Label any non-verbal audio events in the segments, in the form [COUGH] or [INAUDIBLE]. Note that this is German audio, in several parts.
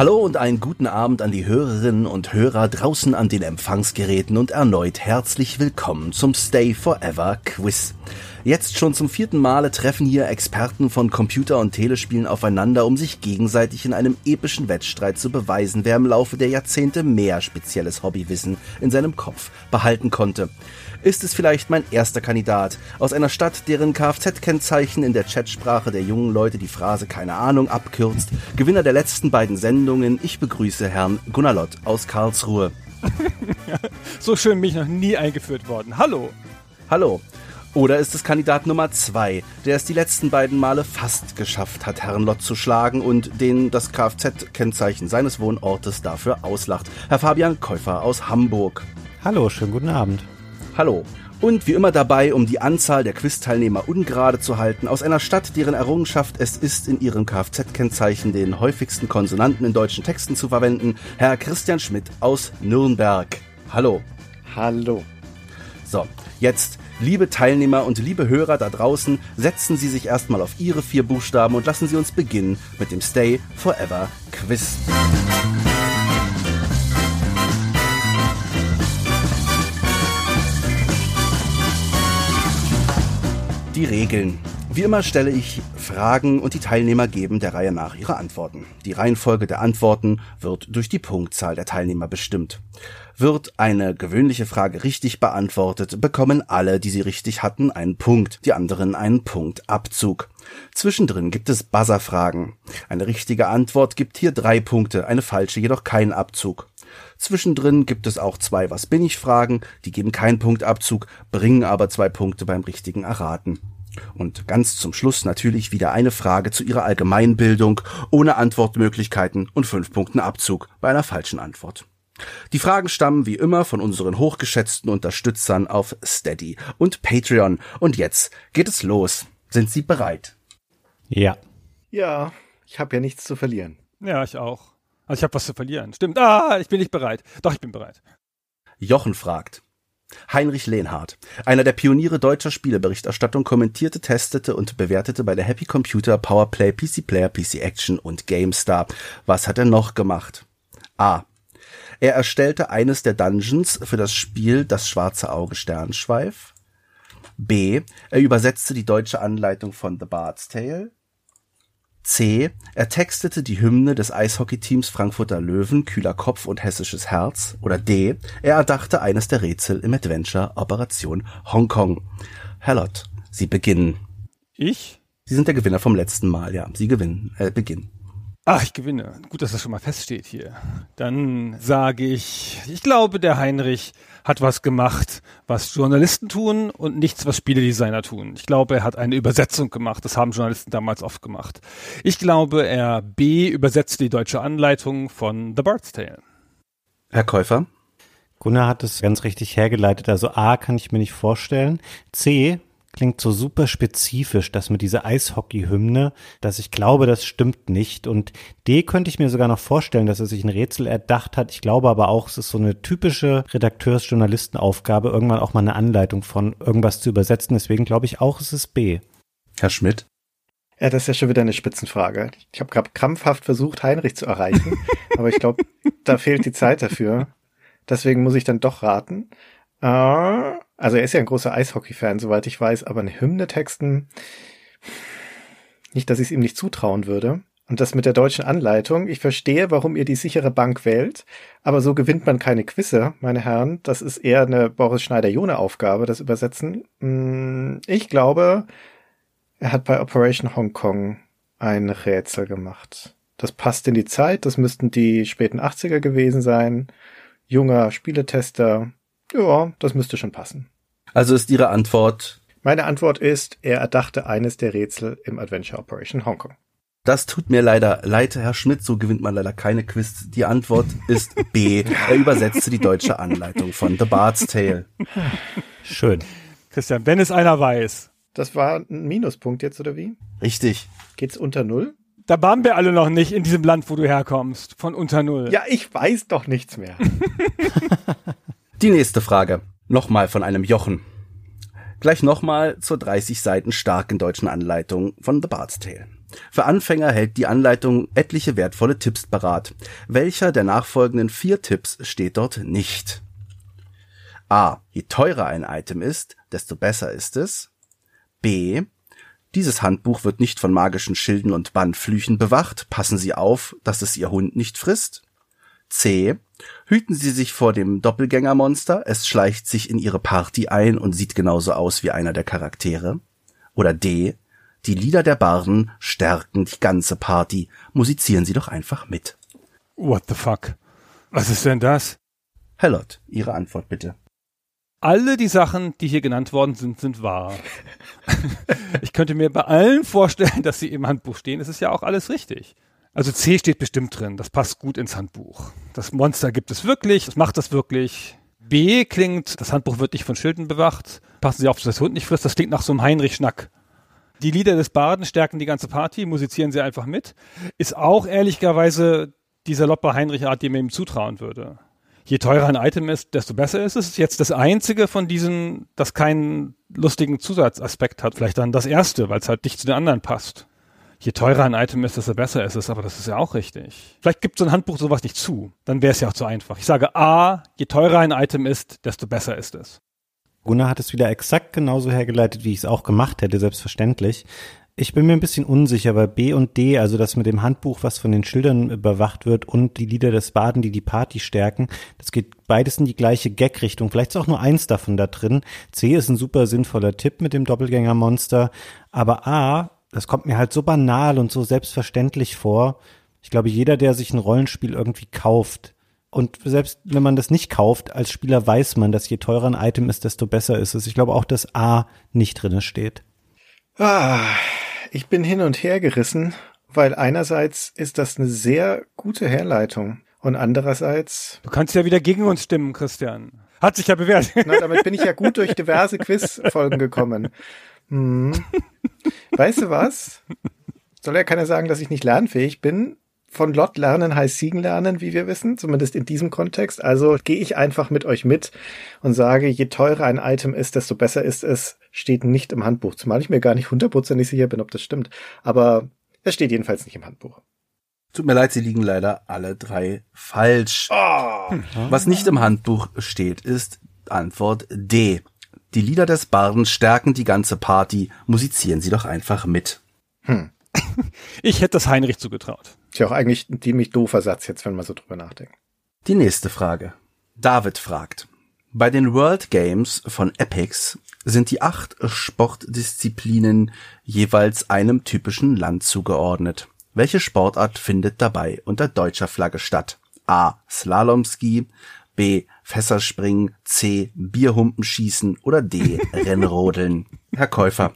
Hallo und einen guten Abend an die Hörerinnen und Hörer draußen an den Empfangsgeräten und erneut herzlich willkommen zum Stay Forever Quiz. Jetzt schon zum vierten Male treffen hier Experten von Computer- und Telespielen aufeinander, um sich gegenseitig in einem epischen Wettstreit zu beweisen, wer im Laufe der Jahrzehnte mehr spezielles Hobbywissen in seinem Kopf behalten konnte. Ist es vielleicht mein erster Kandidat aus einer Stadt, deren Kfz-Kennzeichen in der Chatsprache der jungen Leute die Phrase keine Ahnung abkürzt? Gewinner der letzten beiden Sendungen, ich begrüße Herrn Gunnar Lott aus Karlsruhe. [LAUGHS] so schön bin ich noch nie eingeführt worden. Hallo. Hallo. Oder ist es Kandidat Nummer zwei, der es die letzten beiden Male fast geschafft hat, Herrn Lott zu schlagen und den das Kfz-Kennzeichen seines Wohnortes dafür auslacht? Herr Fabian Käufer aus Hamburg. Hallo, schönen guten Abend. Hallo. Und wie immer dabei, um die Anzahl der Quizteilnehmer ungerade zu halten, aus einer Stadt, deren Errungenschaft es ist, in ihrem Kfz-Kennzeichen den häufigsten Konsonanten in deutschen Texten zu verwenden, Herr Christian Schmidt aus Nürnberg. Hallo. Hallo. So, jetzt Liebe Teilnehmer und liebe Hörer da draußen, setzen Sie sich erstmal auf Ihre vier Buchstaben und lassen Sie uns beginnen mit dem Stay Forever Quiz. Die Regeln. Wie immer stelle ich Fragen und die Teilnehmer geben der Reihe nach ihre Antworten. Die Reihenfolge der Antworten wird durch die Punktzahl der Teilnehmer bestimmt. Wird eine gewöhnliche Frage richtig beantwortet, bekommen alle, die sie richtig hatten, einen Punkt, die anderen einen Punktabzug. Zwischendrin gibt es Buzzerfragen. Eine richtige Antwort gibt hier drei Punkte, eine falsche jedoch keinen Abzug. Zwischendrin gibt es auch zwei Was bin ich Fragen, die geben keinen Punktabzug, bringen aber zwei Punkte beim richtigen Erraten. Und ganz zum Schluss natürlich wieder eine Frage zu Ihrer Allgemeinbildung ohne Antwortmöglichkeiten und fünf Punkten Abzug bei einer falschen Antwort. Die Fragen stammen wie immer von unseren hochgeschätzten Unterstützern auf Steady und Patreon. Und jetzt geht es los. Sind Sie bereit? Ja. Ja, ich habe ja nichts zu verlieren. Ja, ich auch. Also ich habe was zu verlieren. Stimmt. Ah, ich bin nicht bereit. Doch, ich bin bereit. Jochen fragt. Heinrich Lehnhardt, einer der Pioniere deutscher Spieleberichterstattung, kommentierte, testete und bewertete bei der Happy Computer, Powerplay, PC Player, PC Action und GameStar. Was hat er noch gemacht? A. Er erstellte eines der Dungeons für das Spiel Das schwarze Auge Sternschweif. B. Er übersetzte die deutsche Anleitung von The Bard's Tale. C. Er textete die Hymne des Eishockeyteams Frankfurter Löwen, Kühler Kopf und Hessisches Herz. Oder D. Er erdachte eines der Rätsel im Adventure Operation Hongkong. Herr Sie beginnen. Ich? Sie sind der Gewinner vom letzten Mal, ja. Sie gewinnen, äh, beginnen. Ach, ich gewinne. Gut, dass das schon mal feststeht hier. Dann sage ich, ich glaube, der Heinrich hat was gemacht, was Journalisten tun und nichts, was Spieledesigner tun. Ich glaube, er hat eine Übersetzung gemacht. Das haben Journalisten damals oft gemacht. Ich glaube, er B übersetzt die deutsche Anleitung von The Bard's Tale. Herr Käufer? Gunnar hat es ganz richtig hergeleitet. Also A kann ich mir nicht vorstellen. C klingt so super spezifisch, das mit dieser Eishockey-Hymne, dass ich glaube, das stimmt nicht. Und D könnte ich mir sogar noch vorstellen, dass er sich ein Rätsel erdacht hat. Ich glaube aber auch, es ist so eine typische Redakteurs-Journalistenaufgabe, irgendwann auch mal eine Anleitung von irgendwas zu übersetzen. Deswegen glaube ich auch, es ist B. Herr Schmidt? Ja, das ist ja schon wieder eine Spitzenfrage. Ich habe gerade krampfhaft versucht, Heinrich zu erreichen, [LAUGHS] aber ich glaube, da fehlt die Zeit dafür. Deswegen muss ich dann doch raten. Äh, also er ist ja ein großer Eishockey-Fan, soweit ich weiß, aber eine Hymne texten, nicht, dass ich es ihm nicht zutrauen würde. Und das mit der deutschen Anleitung, ich verstehe, warum ihr die sichere Bank wählt, aber so gewinnt man keine Quizze, meine Herren. Das ist eher eine Boris Schneider-Jone-Aufgabe, das Übersetzen. Hm, ich glaube, er hat bei Operation Hong Kong ein Rätsel gemacht. Das passt in die Zeit, das müssten die späten 80er gewesen sein. Junger Spieletester, ja, das müsste schon passen. Also ist Ihre Antwort? Meine Antwort ist, er erdachte eines der Rätsel im Adventure Operation Hong Kong. Das tut mir leider leid, Herr Schmidt, so gewinnt man leider keine Quiz. Die Antwort ist B. Er übersetzte die deutsche Anleitung von The Bard's Tale. Schön. Christian, wenn es einer weiß. Das war ein Minuspunkt jetzt, oder wie? Richtig. Geht's unter Null? Da waren wir alle noch nicht in diesem Land, wo du herkommst. Von unter Null. Ja, ich weiß doch nichts mehr. [LAUGHS] Die nächste Frage. Nochmal von einem Jochen. Gleich nochmal zur 30 Seiten starken deutschen Anleitung von The Bard's Tale. Für Anfänger hält die Anleitung etliche wertvolle Tipps parat. Welcher der nachfolgenden vier Tipps steht dort nicht? A. Je teurer ein Item ist, desto besser ist es. B. Dieses Handbuch wird nicht von magischen Schilden und Bannflüchen bewacht. Passen Sie auf, dass es Ihr Hund nicht frisst. C. Hüten Sie sich vor dem Doppelgängermonster. Es schleicht sich in Ihre Party ein und sieht genauso aus wie einer der Charaktere. Oder D. Die Lieder der Barden stärken die ganze Party. Musizieren Sie doch einfach mit. What the fuck? Was ist denn das? Hellot, Ihre Antwort bitte. Alle die Sachen, die hier genannt worden sind, sind wahr. [LAUGHS] ich könnte mir bei allen vorstellen, dass sie im Handbuch stehen. Es ist ja auch alles richtig. Also C steht bestimmt drin. Das passt gut ins Handbuch. Das Monster gibt es wirklich. Das macht das wirklich. B klingt, das Handbuch wird nicht von Schilden bewacht. Passen Sie auf, dass das Hund nicht frisst. Das klingt nach so einem Heinrich-Schnack. Die Lieder des Baden stärken die ganze Party, musizieren sie einfach mit. Ist auch ehrlicherweise dieser Loppe Heinrich-Art, die mir ihm zutrauen würde. Je teurer ein Item ist, desto besser ist es. Jetzt das einzige von diesen, das keinen lustigen Zusatzaspekt hat. Vielleicht dann das erste, weil es halt nicht zu den anderen passt. Je teurer ein Item ist, desto besser ist es, aber das ist ja auch richtig. Vielleicht gibt so ein Handbuch sowas nicht zu. Dann wäre es ja auch zu einfach. Ich sage A, je teurer ein Item ist, desto besser ist es. Gunnar hat es wieder exakt genauso hergeleitet, wie ich es auch gemacht hätte, selbstverständlich. Ich bin mir ein bisschen unsicher, weil B und D, also das mit dem Handbuch, was von den Schildern überwacht wird und die Lieder des Baden, die die Party stärken, das geht beides in die gleiche Gag-Richtung. Vielleicht ist auch nur eins davon da drin. C ist ein super sinnvoller Tipp mit dem Doppelgängermonster. Aber A, das kommt mir halt so banal und so selbstverständlich vor. Ich glaube, jeder, der sich ein Rollenspiel irgendwie kauft, und selbst wenn man das nicht kauft, als Spieler weiß man, dass je teurer ein Item ist, desto besser ist es. Ich glaube auch, dass A nicht drinne steht. Ah, ich bin hin und her gerissen, weil einerseits ist das eine sehr gute Herleitung und andererseits. Du kannst ja wieder gegen uns stimmen, Christian. Hat sich ja bewährt. Na, damit bin ich ja gut durch diverse Quizfolgen gekommen. [LAUGHS] Hm. Weißt du was? Soll ja keiner sagen, dass ich nicht lernfähig bin von Lot lernen heißt Siegen lernen, wie wir wissen, zumindest in diesem Kontext. Also gehe ich einfach mit euch mit und sage, je teurer ein Item ist, desto besser ist es, steht nicht im Handbuch. Zumal ich mir gar nicht hundertprozentig sicher bin, ob das stimmt. Aber es steht jedenfalls nicht im Handbuch. Tut mir leid, sie liegen leider alle drei falsch. Oh. Was nicht im Handbuch steht, ist Antwort D. Die Lieder des Barden stärken die ganze Party. Musizieren Sie doch einfach mit. Hm. [LAUGHS] Ich hätte das Heinrich zugetraut. Ist ja auch eigentlich ein ziemlich doofer Satz jetzt, wenn man so drüber nachdenkt. Die nächste Frage. David fragt. Bei den World Games von Epics sind die acht Sportdisziplinen jeweils einem typischen Land zugeordnet. Welche Sportart findet dabei unter deutscher Flagge statt? A. Slalomski, B. Fässerspringen, C. Bierhumpenschießen oder D. [LAUGHS] Rennrodeln. Herr Käufer,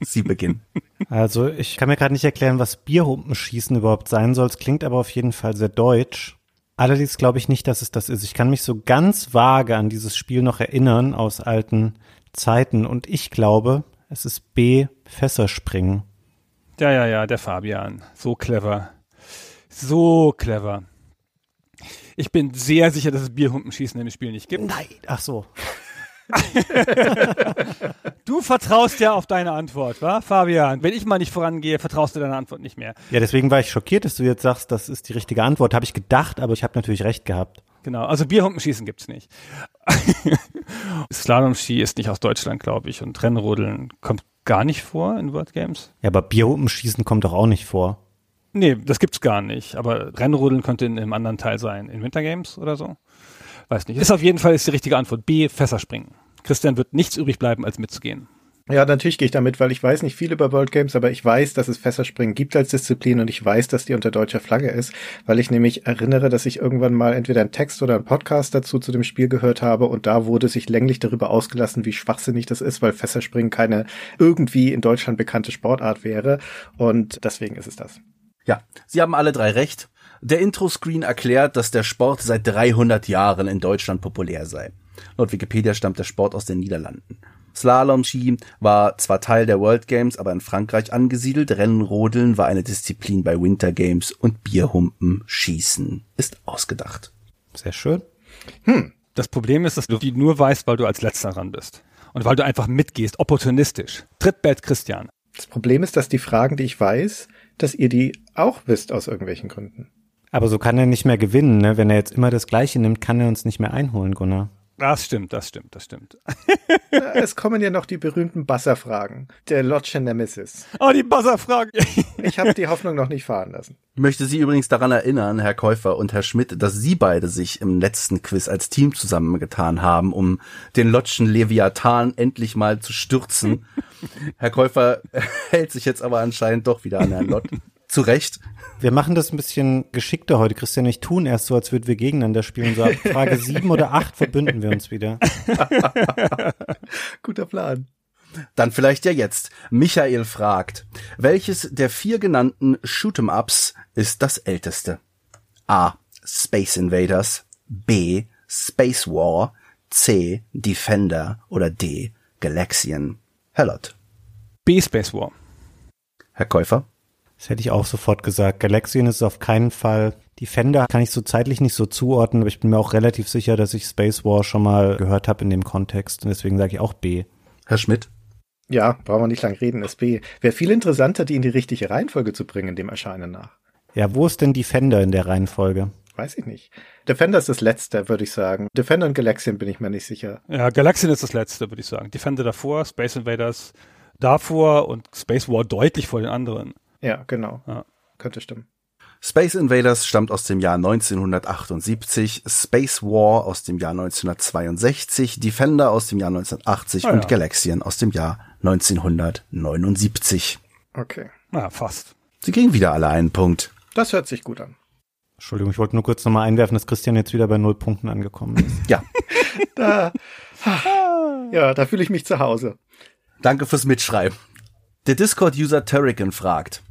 Sie beginnen. Also ich kann mir gerade nicht erklären, was Bierhumpenschießen überhaupt sein soll. Es klingt aber auf jeden Fall sehr deutsch. Allerdings glaube ich nicht, dass es das ist. Ich kann mich so ganz vage an dieses Spiel noch erinnern aus alten Zeiten und ich glaube, es ist B, Fässerspringen. Ja, ja, ja, der Fabian. So clever. So clever. Ich bin sehr sicher, dass es Bierhumpenschießen in dem Spiel nicht gibt. Nein, ach so. [LAUGHS] du vertraust ja auf deine Antwort, wa, Fabian? Wenn ich mal nicht vorangehe, vertraust du deiner Antwort nicht mehr. Ja, deswegen war ich schockiert, dass du jetzt sagst, das ist die richtige Antwort. Habe ich gedacht, aber ich habe natürlich recht gehabt. Genau, also Bierhumpenschießen gibt's nicht. [LAUGHS] Slalom-Ski ist nicht aus Deutschland, glaube ich, und Rennrodeln kommt gar nicht vor in World Games. Ja, aber Bierhumpenschießen kommt doch auch nicht vor. Nee, das gibt's gar nicht. Aber Rennrodeln könnte in einem anderen Teil sein. In Winter Games oder so. Weiß nicht. Ist auf jeden Fall ist die richtige Antwort. B, Fässerspringen. Christian wird nichts übrig bleiben, als mitzugehen. Ja, natürlich gehe ich damit, weil ich weiß nicht viel über World Games, aber ich weiß, dass es Fässerspringen gibt als Disziplin und ich weiß, dass die unter deutscher Flagge ist, weil ich nämlich erinnere, dass ich irgendwann mal entweder einen Text oder einen Podcast dazu zu dem Spiel gehört habe und da wurde sich länglich darüber ausgelassen, wie schwachsinnig das ist, weil Fässerspringen keine irgendwie in Deutschland bekannte Sportart wäre und deswegen ist es das. Ja, Sie haben alle drei recht. Der Intro-Screen erklärt, dass der Sport seit 300 Jahren in Deutschland populär sei. Laut Wikipedia stammt der Sport aus den Niederlanden. Slalom-Ski war zwar Teil der World Games, aber in Frankreich angesiedelt. Rennrodeln war eine Disziplin bei Winter Games und Bierhumpen Schießen ist ausgedacht. Sehr schön. Hm. Das Problem ist, dass du die nur weißt, weil du als letzter ran bist. Und weil du einfach mitgehst, opportunistisch. Trittbett Christian. Das Problem ist, dass die Fragen, die ich weiß, dass ihr die auch wisst aus irgendwelchen Gründen. Aber so kann er nicht mehr gewinnen, ne? Wenn er jetzt immer das Gleiche nimmt, kann er uns nicht mehr einholen, Gunnar. Das stimmt, das stimmt, das stimmt. Es kommen ja noch die berühmten Buzzer-Fragen. Der Lodge Nemesis. Oh, die Buzzer-Frage. Ich habe die Hoffnung noch nicht fahren lassen. Ich möchte Sie übrigens daran erinnern, Herr Käufer und Herr Schmidt, dass Sie beide sich im letzten Quiz als Team zusammengetan haben, um den Lotschen Leviathan endlich mal zu stürzen. [LAUGHS] Herr Käufer [LAUGHS] hält sich jetzt aber anscheinend doch wieder an Herrn Lott. Zu Recht. Wir machen das ein bisschen geschickter heute. Christian ich tun erst so, als würden wir gegeneinander spielen. So ab Frage [LAUGHS] sieben oder acht verbünden wir uns wieder. [LAUGHS] Guter Plan. Dann vielleicht ja jetzt. Michael fragt, welches der vier genannten Shoot'em-Ups ist das älteste? A. Space Invaders. B. Space War. C. Defender. Oder D. Galaxian. Hellot. B-Space War. Herr Käufer? Das hätte ich auch sofort gesagt. Galaxian ist auf keinen Fall. Defender kann ich so zeitlich nicht so zuordnen, aber ich bin mir auch relativ sicher, dass ich Space War schon mal gehört habe in dem Kontext. Und deswegen sage ich auch B. Herr Schmidt? Ja, brauchen wir nicht lang reden, ist B. Wäre viel interessanter, die in die richtige Reihenfolge zu bringen, dem Erscheinen nach. Ja, wo ist denn Defender in der Reihenfolge? Weiß ich nicht. Defender ist das letzte, würde ich sagen. Defender und Galaxian bin ich mir nicht sicher. Ja, Galaxian ist das letzte, würde ich sagen. Defender davor, Space Invaders davor und Space War deutlich vor den anderen. Ja, genau. Ja. Könnte stimmen. Space Invaders stammt aus dem Jahr 1978, Space War aus dem Jahr 1962, Defender aus dem Jahr 1980 Ah, und ja. Galaxian aus dem Jahr 1979. Okay. Na, fast. Sie kriegen wieder alle einen Punkt. Das hört sich gut an. Entschuldigung, ich wollte nur kurz nochmal einwerfen, dass Christian jetzt wieder bei null Punkten angekommen ist. Ja, [LAUGHS] Da, ja, da fühle ich mich zu Hause. danke fürs Mitschreiben. Der Discord-User Turrican fragt,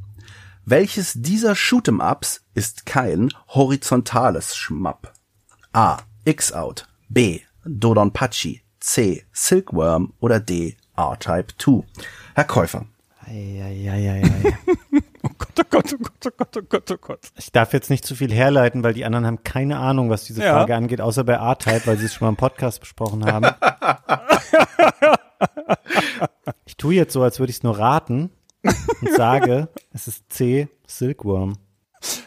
welches dieser Shoot'em-Ups ist kein horizontales Schmapp? A. X-Out, B. Dodonpachi, C. Silkworm oder D. R-Type 2? Herr Käufer. Eieieiei. [LAUGHS] Oh Gott, oh Gott, oh Gott, oh Gott, oh Gott, oh Gott. Ich darf jetzt nicht zu viel herleiten, weil die anderen haben keine Ahnung, was diese Ja. Frage angeht, außer bei A-Type, weil sie es schon mal im Podcast besprochen haben. [LAUGHS] ich tue jetzt so, als würde ich es nur raten und sage, es ist C, Silkworm.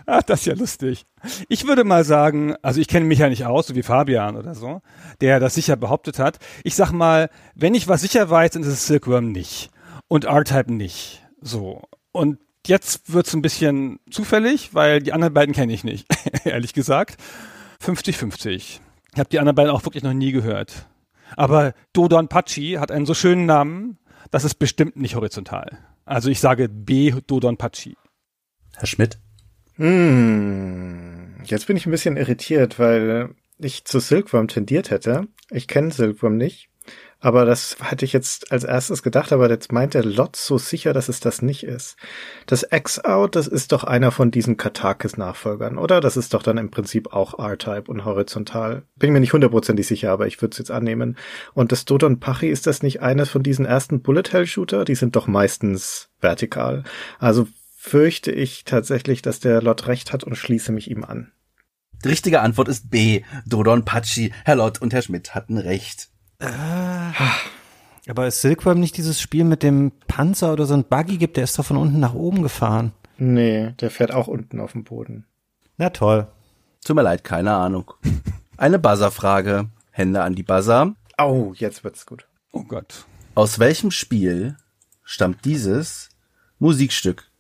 Ach, das ist ja lustig. Ich würde mal sagen, also ich kenne mich ja nicht aus, so wie Fabian oder so, der das sicher behauptet hat. Ich sag mal, wenn ich was sicher weiß, dann ist es Silkworm nicht. Und R-Type nicht. So. Und jetzt wird's ein bisschen zufällig, weil die anderen beiden kenne ich nicht, [LAUGHS] ehrlich gesagt. 50-50. Ich habe die anderen beiden auch wirklich noch nie gehört. Aber Dodon Pachi hat einen so schönen Namen, das ist bestimmt nicht horizontal. Also ich sage B Dodon Pachi. Herr Schmidt. Hm, jetzt bin ich ein bisschen irritiert, weil ich zu Silkworm tendiert hätte. Ich kenne Silkworm nicht, aber das hatte ich jetzt als erstes gedacht, aber jetzt meint der Lot so sicher, dass es das nicht ist. Das X-Out, das ist doch einer von diesen Katakis-Nachfolgern, oder? Das ist doch dann im Prinzip auch R-Type und horizontal. Bin mir nicht hundertprozentig sicher, aber ich würde es jetzt annehmen. Und das Dodon Pachi, ist das nicht eines von diesen ersten Bullet-Hell-Shooter? Die sind doch meistens vertikal. Also fürchte ich tatsächlich, dass der Lot recht hat und schließe mich ihm an. Die richtige Antwort ist B. Dodon Pachi. Herr Lott und Herr Schmidt hatten recht. Aber ist Silkworm nicht dieses Spiel mit dem Panzer oder so ein Buggy gibt, der ist doch von unten nach oben gefahren. Nee, der fährt auch unten auf dem Boden. Na toll. Tut mir leid, keine Ahnung. Eine Buzzer-Frage. Hände an die Buzzer. Au, jetzt wird's gut. Oh Gott. Aus welchem Spiel stammt dieses Musikstück?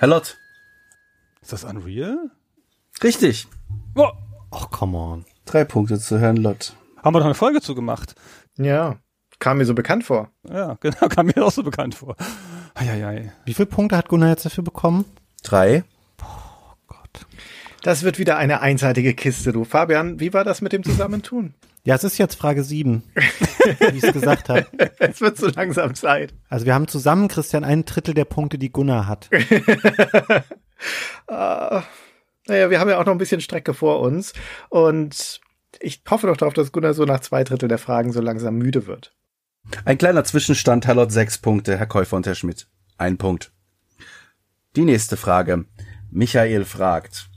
Herr Lott. Ist das Unreal? Richtig. Oh, Och, come on. Drei Punkte zu Herrn Lott. haben wir doch eine Folge zu gemacht. Ja, kam mir so bekannt vor. Ja, [LAUGHS] genau, kam mir auch so bekannt vor. Eieiei. Wie viele Punkte hat Gunnar jetzt dafür bekommen? Drei. Das wird wieder eine einseitige Kiste, du. Fabian, wie war das mit dem Zusammentun? Ja, es ist jetzt Frage 7, wie ich es gesagt habe. [LAUGHS] es wird so langsam Zeit. Also wir haben zusammen, Christian, ein Drittel der Punkte, die Gunnar hat. uh, [LAUGHS] naja, wir haben ja auch noch ein bisschen Strecke vor uns. Und ich hoffe doch darauf, dass Gunnar so nach zwei Drittel der Fragen so langsam müde wird. Ein kleiner Zwischenstand, Herr Lott, sechs Punkte, Herr Käufer und Herr Schmidt. Ein Punkt. Die nächste Frage. Michael fragt.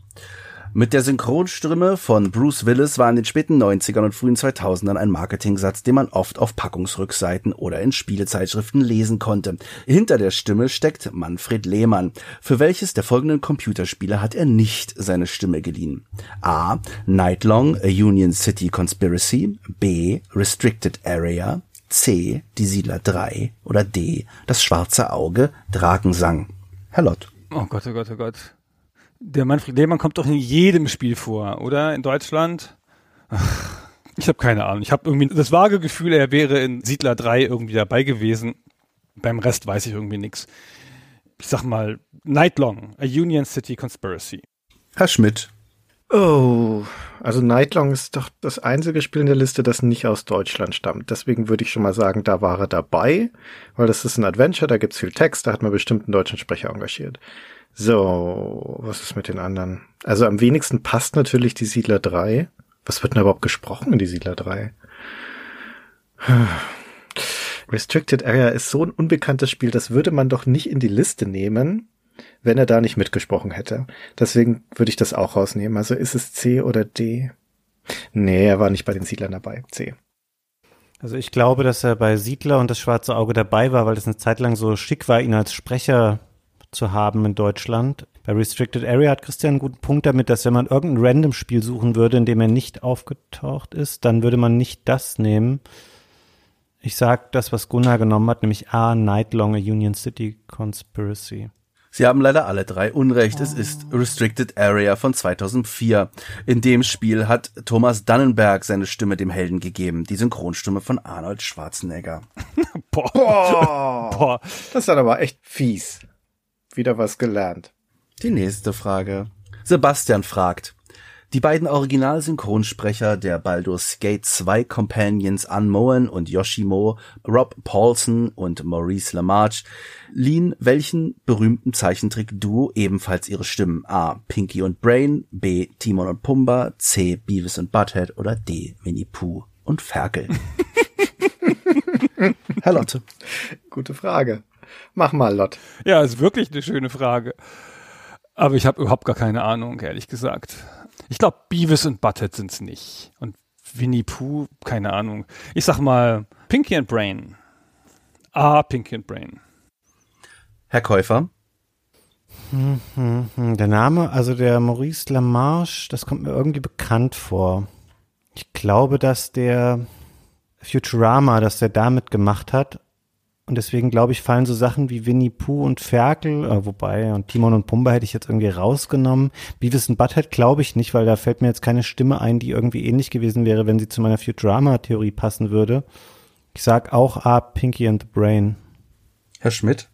Mit der Synchronstimme von Bruce Willis war in den späten 90ern und frühen 2000ern ein Marketingsatz, den man oft auf Packungsrückseiten oder in Spielezeitschriften lesen konnte. Hinter der Stimme steckt Manfred Lehmann. Für welches der folgenden Computerspiele hat er nicht seine Stimme geliehen? A. Nightlong, A Union City Conspiracy. B. Restricted Area. C. Die Siedler 3. Oder D. Das schwarze Auge, Drakensang. Herr Lott. Oh Gott, oh Gott, oh Gott. Der Manfred Lehmann kommt doch in jedem Spiel vor, oder? In Deutschland? Ach, ich habe keine Ahnung. Ich habe irgendwie das vage Gefühl, er wäre in Siedler 3 irgendwie dabei gewesen. Beim Rest weiß ich irgendwie nichts. Ich sag mal, Nightlong, A Union City Conspiracy. Herr Schmidt. Oh, also Nightlong ist doch das einzige Spiel in der Liste, das nicht aus Deutschland stammt. Deswegen würde ich schon mal sagen, da war er dabei, weil das ist ein Adventure, da gibt's viel Text, da hat man bestimmt einen deutschen Sprecher engagiert. So, was ist mit den anderen? Also am wenigsten passt natürlich die Siedler 3. Was wird denn überhaupt gesprochen in die Siedler 3? Restricted Area ist so ein unbekanntes Spiel, das würde man doch nicht in die Liste nehmen, wenn er da nicht mitgesprochen hätte. Deswegen würde ich das auch rausnehmen. Also ist es C oder D? Nee, er war nicht bei den Siedlern dabei. C. Also ich glaube, dass er bei Siedler und das Schwarze Auge dabei war, weil es eine Zeit lang so schick war, ihn als Sprecher zu haben in Deutschland. Bei Restricted Area hat Christian einen guten Punkt damit, dass wenn man irgendein Random-Spiel suchen würde, in dem er nicht aufgetaucht ist, dann würde man nicht das nehmen. Ich sag das, was Gunnar genommen hat, nämlich A, Nightlong, a Union City Conspiracy. Sie haben leider alle drei Unrecht. Es ist Restricted Area von 2004. In dem Spiel hat Thomas Dannenberg seine Stimme dem Helden gegeben. Die Synchronstimme von Arnold Schwarzenegger. Boah. [LAUGHS] Boah. Boah. Das ist dann aber echt fies wieder was gelernt. Die nächste Frage. Sebastian fragt. Die beiden Originalsynchronsprecher der Baldur's Gate 2 Companions Unmoen und Yoshimo, Rob Paulson und Maurice LaMarche, liehen welchen berühmten Zeichentrick-Duo ebenfalls ihre Stimmen? A. Pinky und Brain, B. Timon und Pumba, C. Beavis und Butthead oder D. Winnie Pooh und Ferkel? [LAUGHS] Herr Lotte. Gute Frage. Mach mal, Lot. Ja, ist wirklich eine schöne Frage. Aber ich habe überhaupt gar keine Ahnung, ehrlich gesagt. Ich glaube, Beavis und Butthead sind's nicht. Und Winnie Pooh, keine Ahnung. Ich sag mal Pinky and Brain. Ah, Pinky and Brain. Herr Käufer? Hm, hm, hm. Der Name, also der Maurice Lamarche, das kommt mir irgendwie bekannt vor. Ich glaube, dass der Futurama, dass der damit gemacht hat. Und deswegen glaube ich, fallen so Sachen wie Winnie Pooh und Ferkel, äh, wobei, und Timon und Pumba hätte ich jetzt irgendwie rausgenommen. Beavis und Butthead glaube ich nicht, weil da fällt mir jetzt keine Stimme ein, die irgendwie ähnlich gewesen wäre, wenn sie zu meiner Futurama-Theorie passen würde. Ich sag auch A, Pinky and the Brain. Herr Schmidt?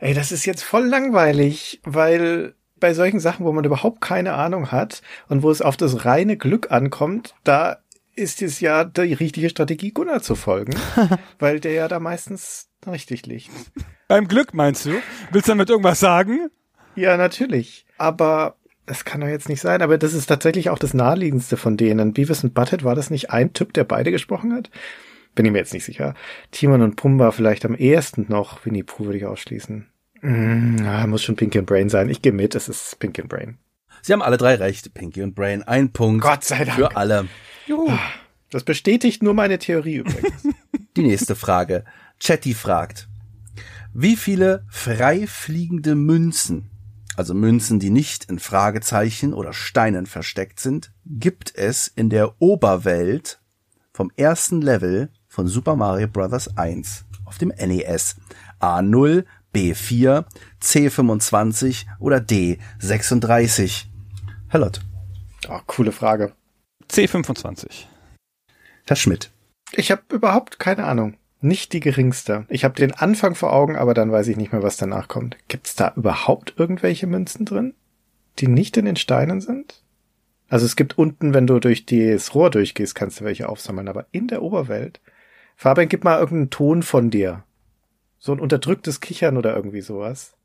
Ey, das ist jetzt voll langweilig, weil bei solchen Sachen, wo man überhaupt keine Ahnung hat und wo es auf das reine Glück ankommt, da ist es ja die richtige Strategie, Gunnar zu folgen, [LAUGHS] weil der ja da meistens richtig liegt. Beim Glück meinst du? Willst du damit irgendwas sagen? Ja, natürlich. Aber das kann doch jetzt nicht sein. Aber das ist tatsächlich auch das naheliegendste von denen. Beavis und Butthead, war das nicht ein Typ, der beide gesprochen hat? Bin ich mir jetzt nicht sicher. Timon und Pumba vielleicht am ehesten noch. Winnie Pooh würde ich ausschließen. Mm, ah, muss schon Pinky and Brain sein. Ich gehe mit, es ist Pinky and Brain. Sie haben alle drei recht, Pinky und Brain. Ein Punkt. Gott sei Dank. Für alle. Juhu. Das bestätigt nur meine Theorie übrigens. [LAUGHS] Die nächste Frage. Chatty fragt, wie viele frei fliegende Münzen, also Münzen, die nicht in Fragezeichen oder Steinen versteckt sind, gibt es in der Oberwelt vom ersten Level von Super Mario Bros. 1 auf dem NES? A0, B4, C25 oder D36? Lott. Oh, coole Frage. C25. Herr Schmidt. Ich habe überhaupt keine Ahnung. Nicht die geringste. Ich habe den Anfang vor Augen, aber dann weiß ich nicht mehr, was danach kommt. Gibt's da überhaupt irgendwelche Münzen drin, die nicht in den Steinen sind? Also es gibt unten, wenn du durch das Rohr durchgehst, kannst du welche aufsammeln, aber in der Oberwelt. Fabian, gib mal irgendeinen Ton von dir. So ein unterdrücktes Kichern oder irgendwie sowas.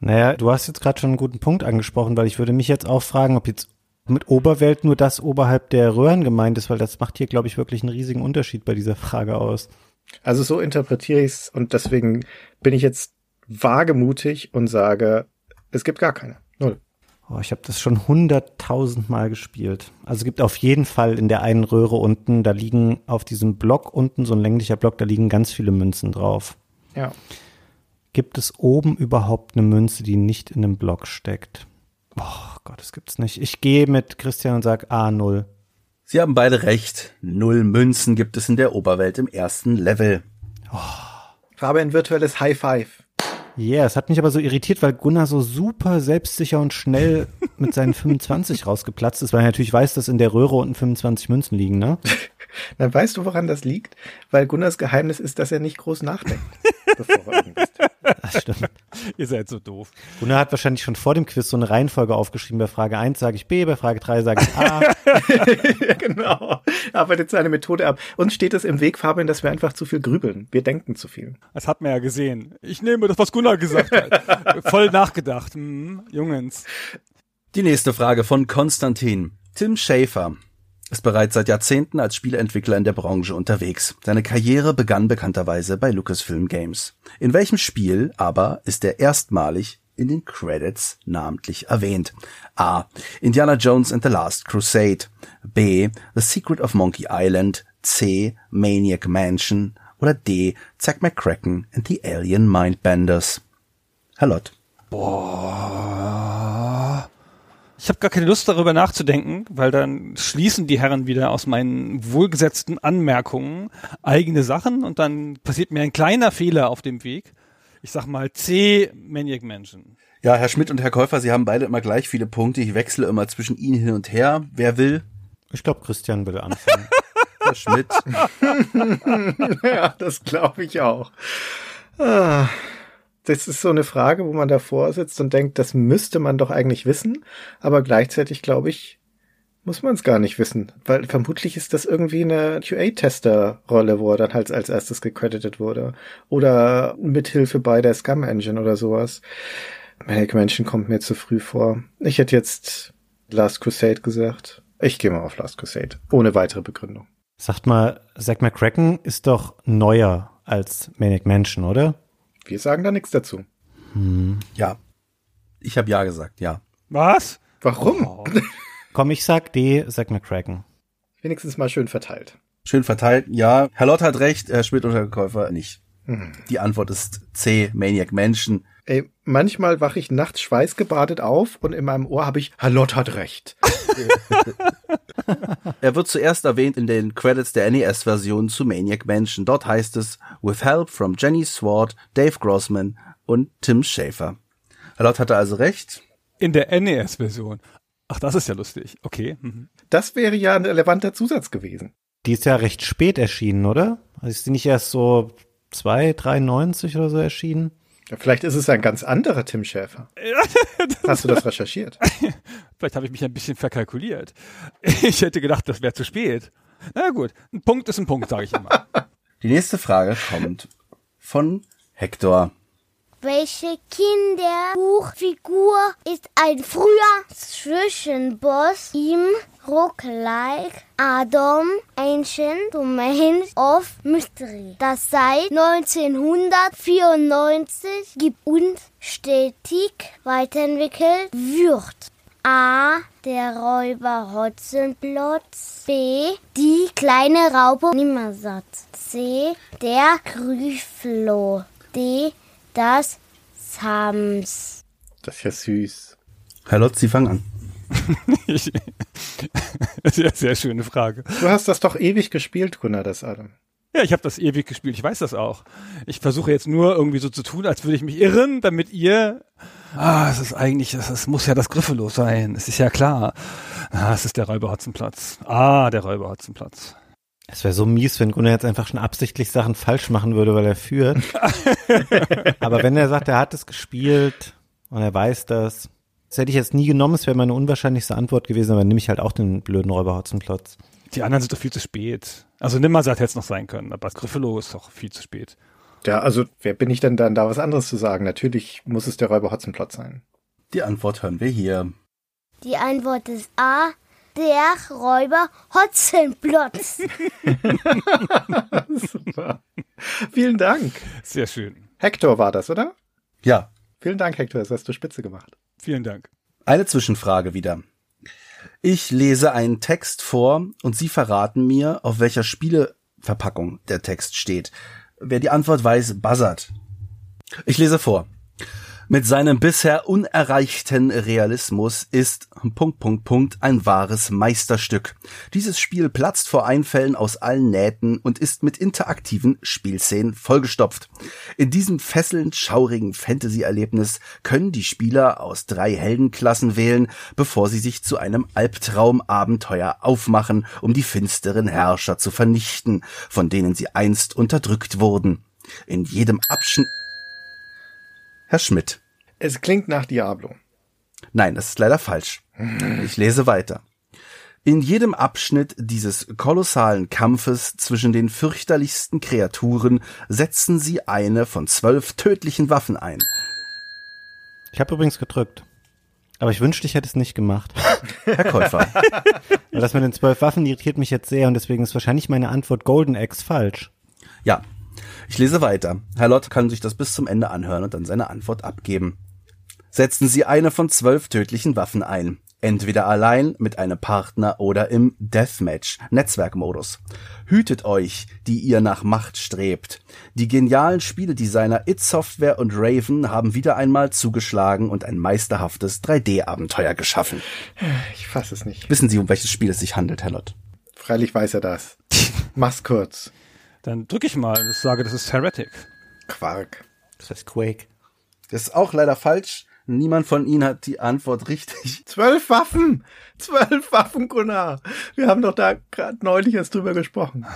Naja, du hast jetzt gerade schon einen guten Punkt angesprochen, weil ich würde mich jetzt auch fragen, ob jetzt mit Oberwelt nur das oberhalb der Röhren gemeint ist, weil das macht hier, glaube ich, wirklich einen riesigen Unterschied bei dieser Frage aus. Also so interpretiere ich es und deswegen bin ich jetzt wagemutig und sage, es gibt gar keine. Null. Oh, ich habe das schon hunderttausend Mal gespielt. Also es gibt auf jeden Fall in der einen Röhre unten, da liegen auf diesem Block unten, so ein länglicher Block, da liegen ganz viele Münzen drauf. Ja. Gibt es oben überhaupt eine Münze, die nicht in einem Block steckt? Oh Gott, das gibt's nicht. Ich gehe mit Christian und sag A0. Sie haben beide recht. Null Münzen gibt es in der Oberwelt im ersten Level. Fabian virtuelles High Five. Ja, yeah, es hat mich aber so irritiert, weil Gunnar so super selbstsicher und schnell [LAUGHS] mit seinen 25 rausgeplatzt ist, weil er natürlich weiß, dass in der Röhre unten 25 Münzen liegen, ne? [LAUGHS] Dann weißt du, woran das liegt? Weil Gunnars Geheimnis ist, dass er nicht groß nachdenkt, [LAUGHS] bevor er irgendwas tut. Das stimmt. [LAUGHS] Ihr seid so doof. Gunnar hat wahrscheinlich schon vor dem Quiz so eine Reihenfolge aufgeschrieben. Bei Frage 1 sage ich B, bei Frage 3 sage ich A. [LAUGHS] genau. Arbeitet seine Methode ab. Uns steht es im Weg, Fabian, dass wir einfach zu viel grübeln. Wir denken zu viel. Das hat man ja gesehen. Ich nehme das, was Gunnar gesagt hat. [LAUGHS] Voll nachgedacht. Hm, Jungens. Die nächste Frage von Konstantin. Tim Schäfer ist bereits seit Jahrzehnten als Spieleentwickler in der Branche unterwegs. Seine Karriere begann bekannterweise bei Lucasfilm Games. In welchem Spiel aber ist er erstmalig in den Credits namentlich erwähnt? A. Indiana Jones and the Last Crusade. B. The Secret of Monkey Island. C. Maniac Mansion. Oder D. Zack McCracken and the Alien Mindbenders. Herr Lott. Boah. Ich habe gar keine Lust darüber nachzudenken, weil dann schließen die Herren wieder aus meinen wohlgesetzten Anmerkungen eigene Sachen und dann passiert mir ein kleiner Fehler auf dem Weg. Ich sag mal C, Maniac Mansion. Ja, Herr Schmidt und Herr Käufer, Sie haben beide immer gleich viele Punkte. Ich wechsle immer zwischen Ihnen hin und her. Wer will? Ich glaube, Christian würde anfangen. [LAUGHS] Herr Schmidt. [LAUGHS] ja, das glaube ich auch. Ah, Das ist so eine Frage, wo man davor sitzt und denkt, das müsste man doch eigentlich wissen, aber gleichzeitig glaube ich, muss man es gar nicht wissen, weil vermutlich ist das irgendwie eine QA-Tester-Rolle, wo er dann halt als erstes gecredited wurde. Oder mithilfe bei der Scum Engine oder sowas. Manic Mansion kommt mir zu früh vor. Ich hätte jetzt Last Crusade gesagt. Ich gehe mal auf Last Crusade. Ohne weitere Begründung. Sagt mal, Zack McCracken ist doch neuer als Manic Mansion, oder? Wir sagen da nichts dazu. Ja. Ich habe ja gesagt, ja. Was? Warum? Oh. [LAUGHS] Komm, ich sag D, Zack McCracken. Wenigstens mal schön verteilt. Schön verteilt. Ja, Herr Lott hat recht, Herr Schmidt und Herr Käufer nicht. Mhm. Die Antwort ist C, Maniac Mansion. Ey, manchmal wache ich nachts schweißgebadet auf und in meinem Ohr habe ich, Herr Lott hat recht. [LAUGHS] [LAUGHS] Er wird zuerst erwähnt in den Credits der NES-Version zu Maniac Mansion. Dort heißt es, with help from Jenny Swart, Dave Grossman und Tim Schafer. Lott hatte also recht. In der NES-Version. Ach, das ist ja lustig. Okay. Mhm. Das wäre ja ein relevanter Zusatz gewesen. Die ist ja recht spät erschienen, oder? Also ist die nicht erst so 2, 93 oder so erschienen? Ja, Vielleicht ist es ein ganz anderer Tim Schäfer. [LAUGHS] Hast du das recherchiert? [LAUGHS] Vielleicht habe ich mich ein bisschen verkalkuliert. [LAUGHS] Ich hätte gedacht, das wäre zu spät. Na gut, ein Punkt ist ein Punkt, sage ich immer. [LAUGHS] Die nächste Frage kommt von Hector. Welche Kinderbuchfigur ist ein früher Zwischenboss im Roguelike Adam Ancient Domains of Mystery, das seit 1994 gibt und stetig weiterentwickelt wird? A. Der Räuber Hotzenplotz. B. Die kleine Raupe Nimmersatt. C. Der Gryffalo. D. Das Sams. Das ist ja süß. Herr Lott, Sie fangen an. [LAUGHS] Ich, [LAUGHS] sehr, sehr schöne Frage. Du hast das doch ewig gespielt, Gunnar, das Adam. Ja, ich habe das ewig gespielt, ich weiß das auch. Ich versuche jetzt nur irgendwie so zu tun, als würde ich mich irren, damit ihr. Ah, es ist eigentlich, es, es muss ja das Griffelos sein. Es ist ja klar. Ah, es ist der Räuber Hotzenplatz. Ah, der Räuber Hotzenplatz. Es wäre so mies, wenn Gunnar jetzt einfach schon absichtlich Sachen falsch machen würde, weil er führt. [LAUGHS] Aber wenn er sagt, er hat es gespielt und er weiß das, Das hätte ich jetzt nie genommen, es wäre meine unwahrscheinlichste Antwort gewesen, aber nehme ich halt auch den blöden Räuber Hotzenplotz. Die anderen sind doch viel zu spät. Also Nimmersatt hätte es noch sein können, aber Griffelo ist doch viel zu spät. Ja, also wer bin ich denn dann da was anderes zu sagen? Natürlich muss es der Räuber Hotzenplotz sein. Die Antwort hören wir hier. Die Antwort ist A. Der Räuber Hotzenplotz. [LAUGHS] [LAUGHS] Super. Vielen Dank. Sehr schön. Hector war das, oder? Ja, Vielen Dank, Hector, das hast du spitze gemacht. Vielen Dank. eine Zwischenfrage wieder. Ich lese einen Text vor und Sie verraten mir, auf welcher Spieleverpackung der Text steht. Wer die Antwort weiß, buzzert. Ich lese vor. Mit seinem bisher unerreichten Realismus ist Punkt, Punkt, Punkt ein wahres Meisterstück. Dieses Spiel platzt vor Einfällen aus allen Nähten und ist mit interaktiven Spielszenen vollgestopft. In diesem fesselnd schaurigen Fantasy-Erlebnis können die Spieler aus drei Heldenklassen wählen, bevor sie sich zu einem Albtraumabenteuer aufmachen, um die finsteren Herrscher zu vernichten, von denen sie einst unterdrückt wurden. In jedem Abschnitt Herr Schmidt. Es klingt nach Diablo. Nein, das ist leider falsch. Ich lese weiter. In jedem Abschnitt dieses kolossalen Kampfes zwischen den fürchterlichsten Kreaturen setzen sie eine von zwölf tödlichen Waffen ein. Ich habe übrigens gedrückt. Aber ich wünschte, ich hätte es nicht gemacht. [LAUGHS] Herr Käufer. Das mit den zwölf Waffen irritiert mich jetzt sehr und deswegen ist wahrscheinlich meine Antwort Golden Axe falsch. Ja, ich lese weiter. Herr Lott kann sich das bis zum Ende anhören und dann seine Antwort abgeben. Setzen Sie eine von zwölf tödlichen Waffen ein. Entweder allein, mit einem Partner oder im Deathmatch, Netzwerkmodus. Hütet euch, die ihr nach Macht strebt. Die genialen Spieledesigner It Software und Raven haben wieder einmal zugeschlagen und ein meisterhaftes 3D-Abenteuer geschaffen. Ich fasse es nicht. Wissen Sie, um welches Spiel es sich handelt, Herr Lott? Freilich weiß er das. [LAUGHS] Mach's kurz. Dann drücke ich mal und sage, das ist Heretic. Quark. Das heißt Quake. Das ist auch leider falsch. Niemand von Ihnen hat die Antwort richtig. [LAUGHS] Zwölf Waffen! Zwölf Waffen, Gunnar! Wir haben doch da gerade neulich erst drüber gesprochen.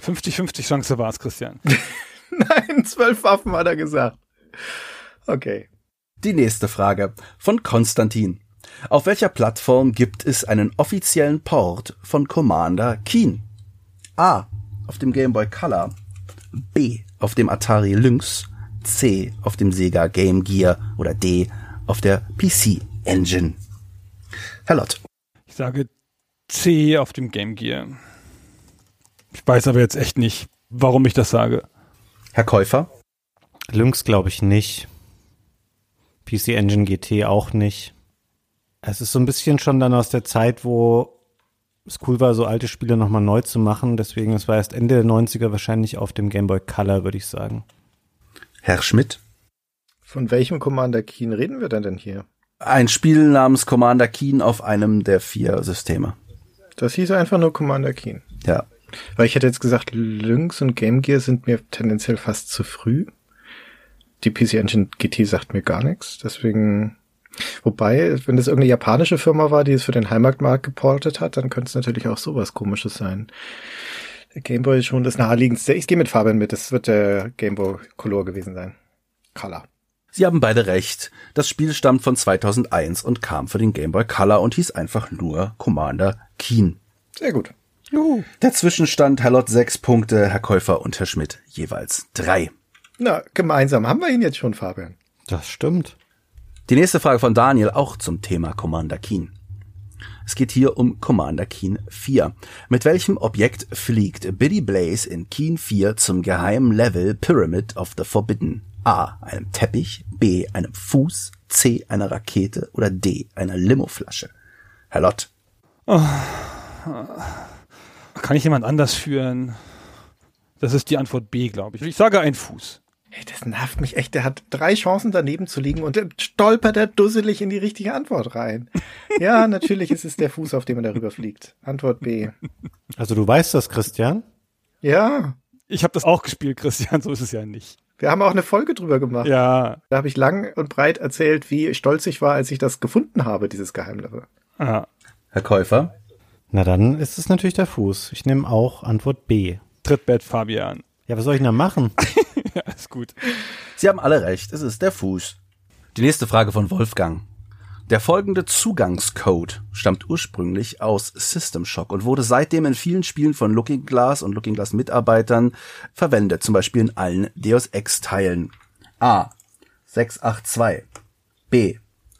50-50 Chance war es, Christian. [LAUGHS] Nein, zwölf Waffen hat er gesagt. Okay. Die nächste Frage von Konstantin. Auf welcher Plattform gibt es einen offiziellen Port von Commander Keen? A. Auf dem Game Boy Color. B. Auf dem Atari Lynx. C. Auf dem Sega Game Gear. Oder D. Auf der PC Engine. Herr Lott. Ich sage C auf dem Game Gear. Ich weiß aber jetzt echt nicht, warum ich das sage. Herr Käufer. Lynx glaube ich nicht. PC Engine GT auch nicht. Es ist so ein bisschen schon dann aus der Zeit, wo es cool war, so alte Spiele nochmal neu zu machen. Deswegen, es war erst Ende der 90er wahrscheinlich auf dem Game Boy Color, würde ich sagen. Herr Schmidt. Von welchem Commander Keen reden wir denn denn hier? Ein Spiel namens Commander Keen auf einem der vier Systeme. Das hieß einfach nur Commander Keen. Ja. Weil ich hätte jetzt gesagt, Lynx und Game Gear sind mir tendenziell fast zu früh. Die PC Engine GT sagt mir gar nichts, deswegen. Wobei, wenn das irgendeine japanische Firma war, die es für den Heimatmarkt geportet hat, dann könnte es natürlich auch sowas komisches sein. Der Game Boy ist schon das naheliegendste. Ich gehe mit Fabian mit, das wird der Game Boy Color gewesen sein. Color. Sie haben beide recht. Das Spiel stammt von 2001 und kam für den Game Boy Color und hieß einfach nur Commander Keen. Sehr gut. Der Zwischenstand, Herr Lott sechs Punkte, Herr Käufer und Herr Schmidt jeweils drei. Na, gemeinsam haben wir ihn jetzt schon, Fabian. Das stimmt. Die nächste Frage von Daniel auch zum Thema Commander Keen. Es geht hier um Commander Keen 4. Mit welchem Objekt fliegt Biddy Blaze in Keen 4 zum geheimen Level Pyramid of the Forbidden? A. Einem Teppich, B. Einem Fuß, C. Einer Rakete oder D. Einer Limoflasche? Herr Lott. Kann ich jemand anders führen? Das ist die Antwort B, glaube ich. Ich sage ein Fuß. Ey, das nervt mich echt. Der hat drei Chancen daneben zu liegen und dann stolpert er dusselig in die richtige Antwort rein. Ja, [LAUGHS] natürlich ist es der Fuß, auf dem er darüber fliegt. Antwort B. Also du weißt das, Christian? Ja, Ich habe das auch gespielt, Christian, so ist es ja nicht. wir haben auch eine Folge drüber gemacht. Ja, Da habe ich lang und breit erzählt, wie stolz ich war, als ich das gefunden habe, dieses Geheimlevel. ah, Herr Käufer. Na dann ist es natürlich der Fuß. Ich nehme auch Antwort B. Trittbett Fabian. Ja, was soll ich denn da machen? [LAUGHS] Ja, ist gut. Sie haben alle recht, es ist der Fuß. Die nächste Frage von Wolfgang. Der folgende Zugangscode stammt ursprünglich aus System Shock und wurde seitdem in vielen Spielen von Looking Glass und Looking Glass Mitarbeitern verwendet, zum Beispiel in allen Deus Ex Teilen. A 682 B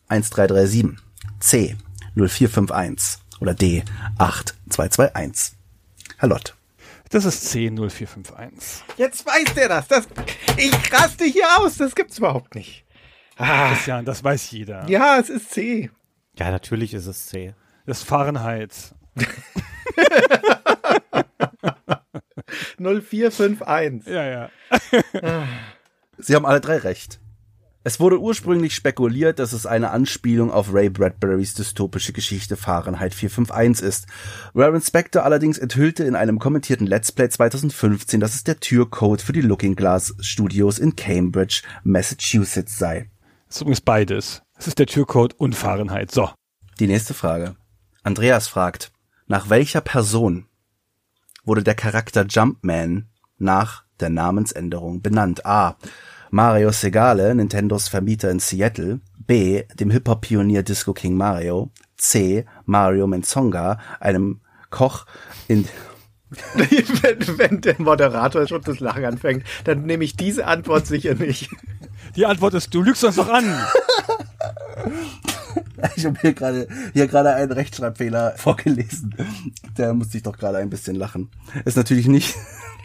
1337 C 0451 oder D 8221. Herr Lott. Das ist C0451. Jetzt weiß der das. das. Ich raste hier aus. Das gibt's überhaupt nicht. Ah. Christian, das weiß jeder. Ja, es ist C. Ja, natürlich ist es C. Das Fahrenheit. [LAUGHS] 0451. Ja, ja. Sie haben alle drei recht. Es wurde ursprünglich spekuliert, dass es eine Anspielung auf Ray Bradburys dystopische Geschichte Fahrenheit 451 ist. Warren Spector allerdings enthüllte in einem kommentierten Let's Play 2015, dass es der Türcode für die Looking Glass Studios in Cambridge, Massachusetts sei. Das ist übrigens beides. Es ist der Türcode und Fahrenheit. So. Die nächste Frage. Andreas fragt, nach welcher Person wurde der Charakter Jumpman nach der Namensänderung benannt? A. Mario Segale, Nintendos Vermieter in Seattle. B. Dem Hip-Hop-Pionier Disco King Mario. C. Mario Menzonga, einem Koch in [LAUGHS] wenn, wenn der Moderator schon das Lachen anfängt, dann nehme ich diese Antwort sicher nicht. Die Antwort ist, du lügst uns doch an. Ich habe hier gerade hier gerade einen Rechtschreibfehler [LAUGHS] vorgelesen. Da musste ich doch gerade ein bisschen lachen. Ist natürlich nicht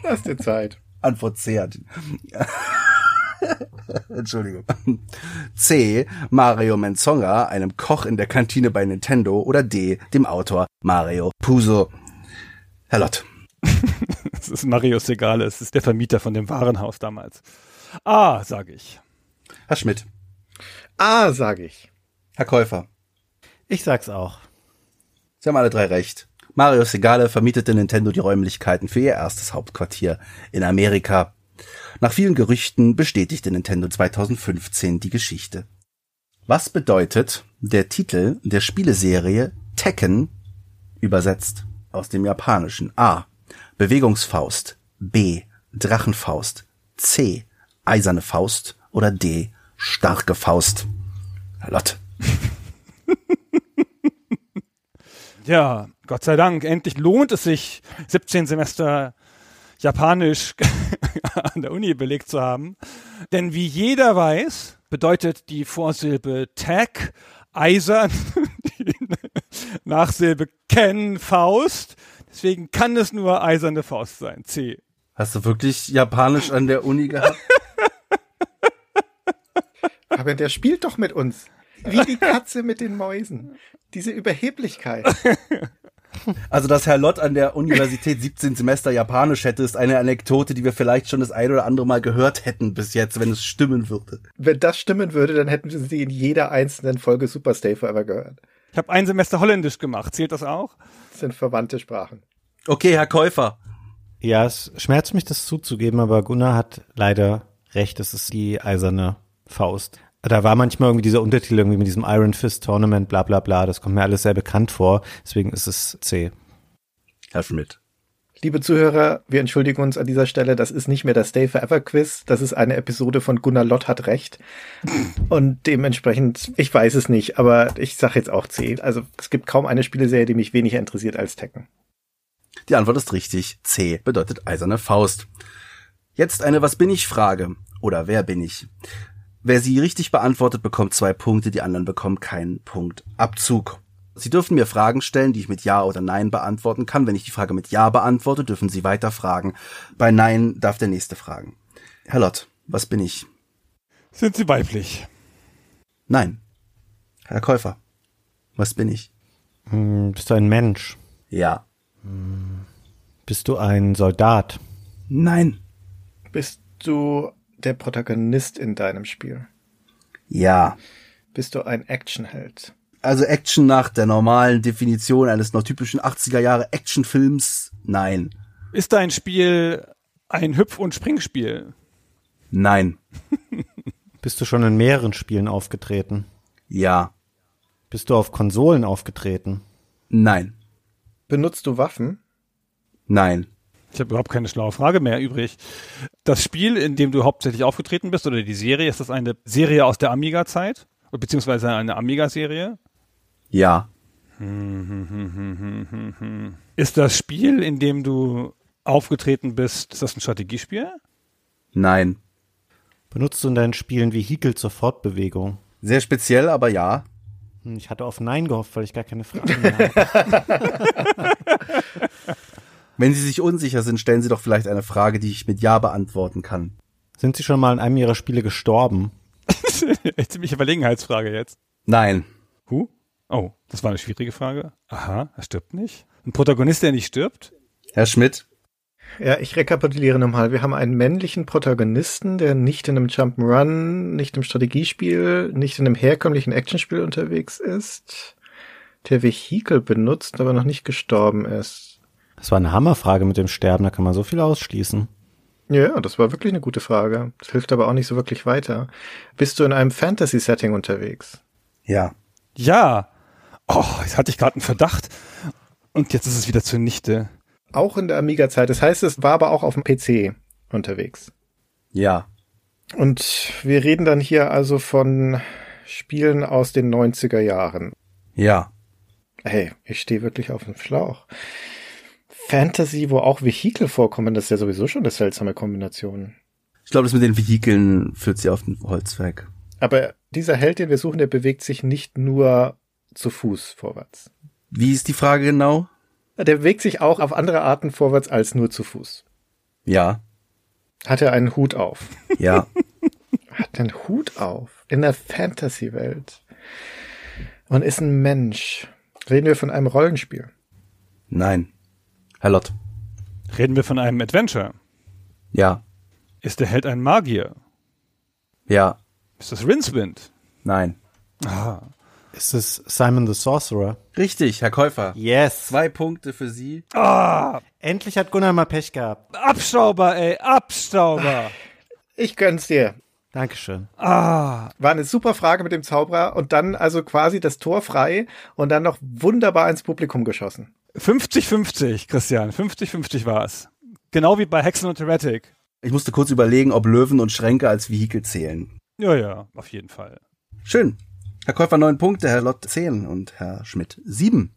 Lass dir Zeit. Antwort C hat. [LAUGHS] Entschuldigung. C. Mario Menzonga, einem Koch in der Kantine bei Nintendo. Oder D. Dem Autor Mario Puzo. Herr Lott. [LAUGHS] Das ist Mario Segale, es ist der Vermieter von dem Warenhaus damals. Ah, sage ich. Herr Schmidt. A, sage ich. Herr Käufer. Ich sag's auch. Sie haben alle drei recht. Mario Segale vermietete Nintendo die Räumlichkeiten für ihr erstes Hauptquartier in Amerika. Nach vielen Gerüchten bestätigte Nintendo 2015 die Geschichte. Was bedeutet der Titel der Spieleserie Tekken übersetzt aus dem Japanischen? A. Bewegungsfaust. B. Drachenfaust. C. Eiserne Faust. Oder D. Starke Faust. Lott. [LAUGHS] Ja, Gott sei Dank, endlich lohnt es sich, 17 Semester Japanisch [LAUGHS] an der Uni belegt zu haben. Denn wie jeder weiß, bedeutet die Vorsilbe Tag eisern, [LAUGHS] die Nachsilbe Ken Faust. Deswegen kann es nur eiserne Faust sein. C. Hast du wirklich Japanisch an der Uni gehabt? [LAUGHS] Aber der spielt doch mit uns. Wie die Katze mit den Mäusen. Diese Überheblichkeit. Also, dass Herr Lott an der Universität 17 Semester Japanisch hätte, ist eine Anekdote, die wir vielleicht schon das ein oder andere Mal gehört hätten bis jetzt, wenn es stimmen würde. Wenn das stimmen würde, dann hätten sie in jeder einzelnen Folge Super Stay Forever gehört. Ich habe ein Semester Holländisch gemacht. Zählt das auch? Das sind verwandte Sprachen. Okay, Herr Käufer. Ja, es schmerzt mich, das zuzugeben, aber Gunnar hat leider recht. Es ist die eiserne Faust. Da war manchmal irgendwie dieser Untertitel irgendwie mit diesem Iron Fist Tournament, bla bla bla. Das kommt mir alles sehr bekannt vor. Deswegen ist es C. Herr Schmidt. Liebe Zuhörer, wir entschuldigen uns an dieser Stelle. Das ist nicht mehr das Stay Forever Quiz. Das ist eine Episode von Gunnar Lott hat recht. Und dementsprechend, ich weiß es nicht, aber ich sage jetzt auch C. Also es gibt kaum eine Spieleserie, die mich weniger interessiert als Tekken. Die Antwort ist richtig. C bedeutet eiserne Faust. Jetzt eine Was bin ich Frage. Oder wer bin ich? Wer sie richtig beantwortet, bekommt zwei Punkte, die anderen bekommen keinen Punkt Abzug. Sie dürfen mir Fragen stellen, die ich mit Ja oder Nein beantworten kann. Wenn ich die Frage mit Ja beantworte, dürfen Sie weiter fragen. Bei Nein darf der nächste fragen. Herr Lott, was bin ich? Sind Sie weiblich? Nein. Herr Käufer, was bin ich? Hm, bist du ein Mensch? Ja. Bist du ein Soldat? Nein. Bist du der Protagonist in deinem Spiel? Ja. Bist du ein Actionheld? Also Action nach der normalen Definition eines noch typischen 80er Jahre Actionfilms? Nein. Ist dein Spiel ein Hüpf- und Springspiel? Nein. [LAUGHS] Bist du schon in mehreren Spielen aufgetreten? Ja. Bist du auf Konsolen aufgetreten? Nein. Benutzt du Waffen? Nein. Ich habe überhaupt keine schlaue Frage mehr übrig. Das Spiel, in dem du hauptsächlich aufgetreten bist, oder die Serie, ist das eine Serie aus der Amiga-Zeit? beziehungsweise eine Amiga-Serie. Ja. [LAUGHS] Ist das Spiel, in dem du aufgetreten bist, ist das ein Strategiespiel? Nein. Benutzt du in deinen Spielen Vehikel zur Fortbewegung? Sehr speziell, aber ja. Hm, Ich hatte auf Nein gehofft, weil ich gar keine Fragen mehr habe. [LAUGHS] Wenn Sie sich unsicher sind, stellen Sie doch vielleicht eine Frage, die ich mit Ja beantworten kann. Sind Sie schon mal in einem Ihrer Spiele gestorben? [LAUGHS] Ziemliche Verlegenheitsfrage jetzt. Nein. Huh? Oh, das war eine schwierige Frage. Aha, er stirbt nicht. Ein Protagonist, der nicht stirbt? Herr Schmidt? Ja, ich rekapituliere nochmal. Wir haben einen männlichen Protagonisten, der nicht in einem Jump'n'Run, nicht im Strategiespiel, nicht in einem herkömmlichen Actionspiel unterwegs ist, der Vehikel benutzt, aber noch nicht gestorben ist. Das war eine Hammerfrage mit dem Sterben, da kann man so viel ausschließen. Ja, das war wirklich eine gute Frage. Das hilft aber auch nicht so wirklich weiter. Bist du in einem Fantasy-Setting unterwegs? Ja. Ja. Oh, jetzt hatte ich gerade einen Verdacht. Und jetzt ist es wieder zunichte. Auch in der Amiga-Zeit. Das heißt, es war aber auch auf dem PC unterwegs. Ja. Und wir reden dann hier also von Spielen aus den 90er Jahren. Ja. Hey, ich stehe wirklich auf dem Schlauch. Fantasy, wo auch Vehikel vorkommen, das ist ja sowieso schon eine seltsame Kombination. Ich glaube, das mit den Vehikeln führt Sie auf den Holzweg. Aber dieser Held, den wir suchen, der bewegt sich nicht nur zu Fuß vorwärts. Wie ist die Frage genau? Der bewegt sich auch auf andere Arten vorwärts als nur zu Fuß. Ja. Hat er einen Hut auf? Ja. [LAUGHS] Hat einen Hut auf? In der Fantasy-Welt. Und ist ein Mensch. Reden wir von einem Rollenspiel. Nein. Herr Lott. Reden wir von einem Adventure. Ja. Ist der Held ein Magier? Ja. Ist das Rincewind? Nein. Ah. Ist es Simon the Sorcerer? Richtig, Herr Käufer. Yes. Zwei Punkte für Sie. Ah, Endlich hat Gunnar mal Pech gehabt. Abstauber, ey, Abstauber. Ich gönn's dir. Dankeschön. Ah, War eine super Frage mit dem Zauberer und dann also quasi das Tor frei und dann noch wunderbar ins Publikum geschossen. 50-50, Christian. 50-50 war's. Genau wie bei Hexen und Heretic. Ich musste kurz überlegen, ob Löwen und Schränke als Vehikel zählen. Ja, ja, auf jeden Fall. Schön. Herr Käufer neun Punkte, Herr Lott zehn und Herr Schmidt sieben.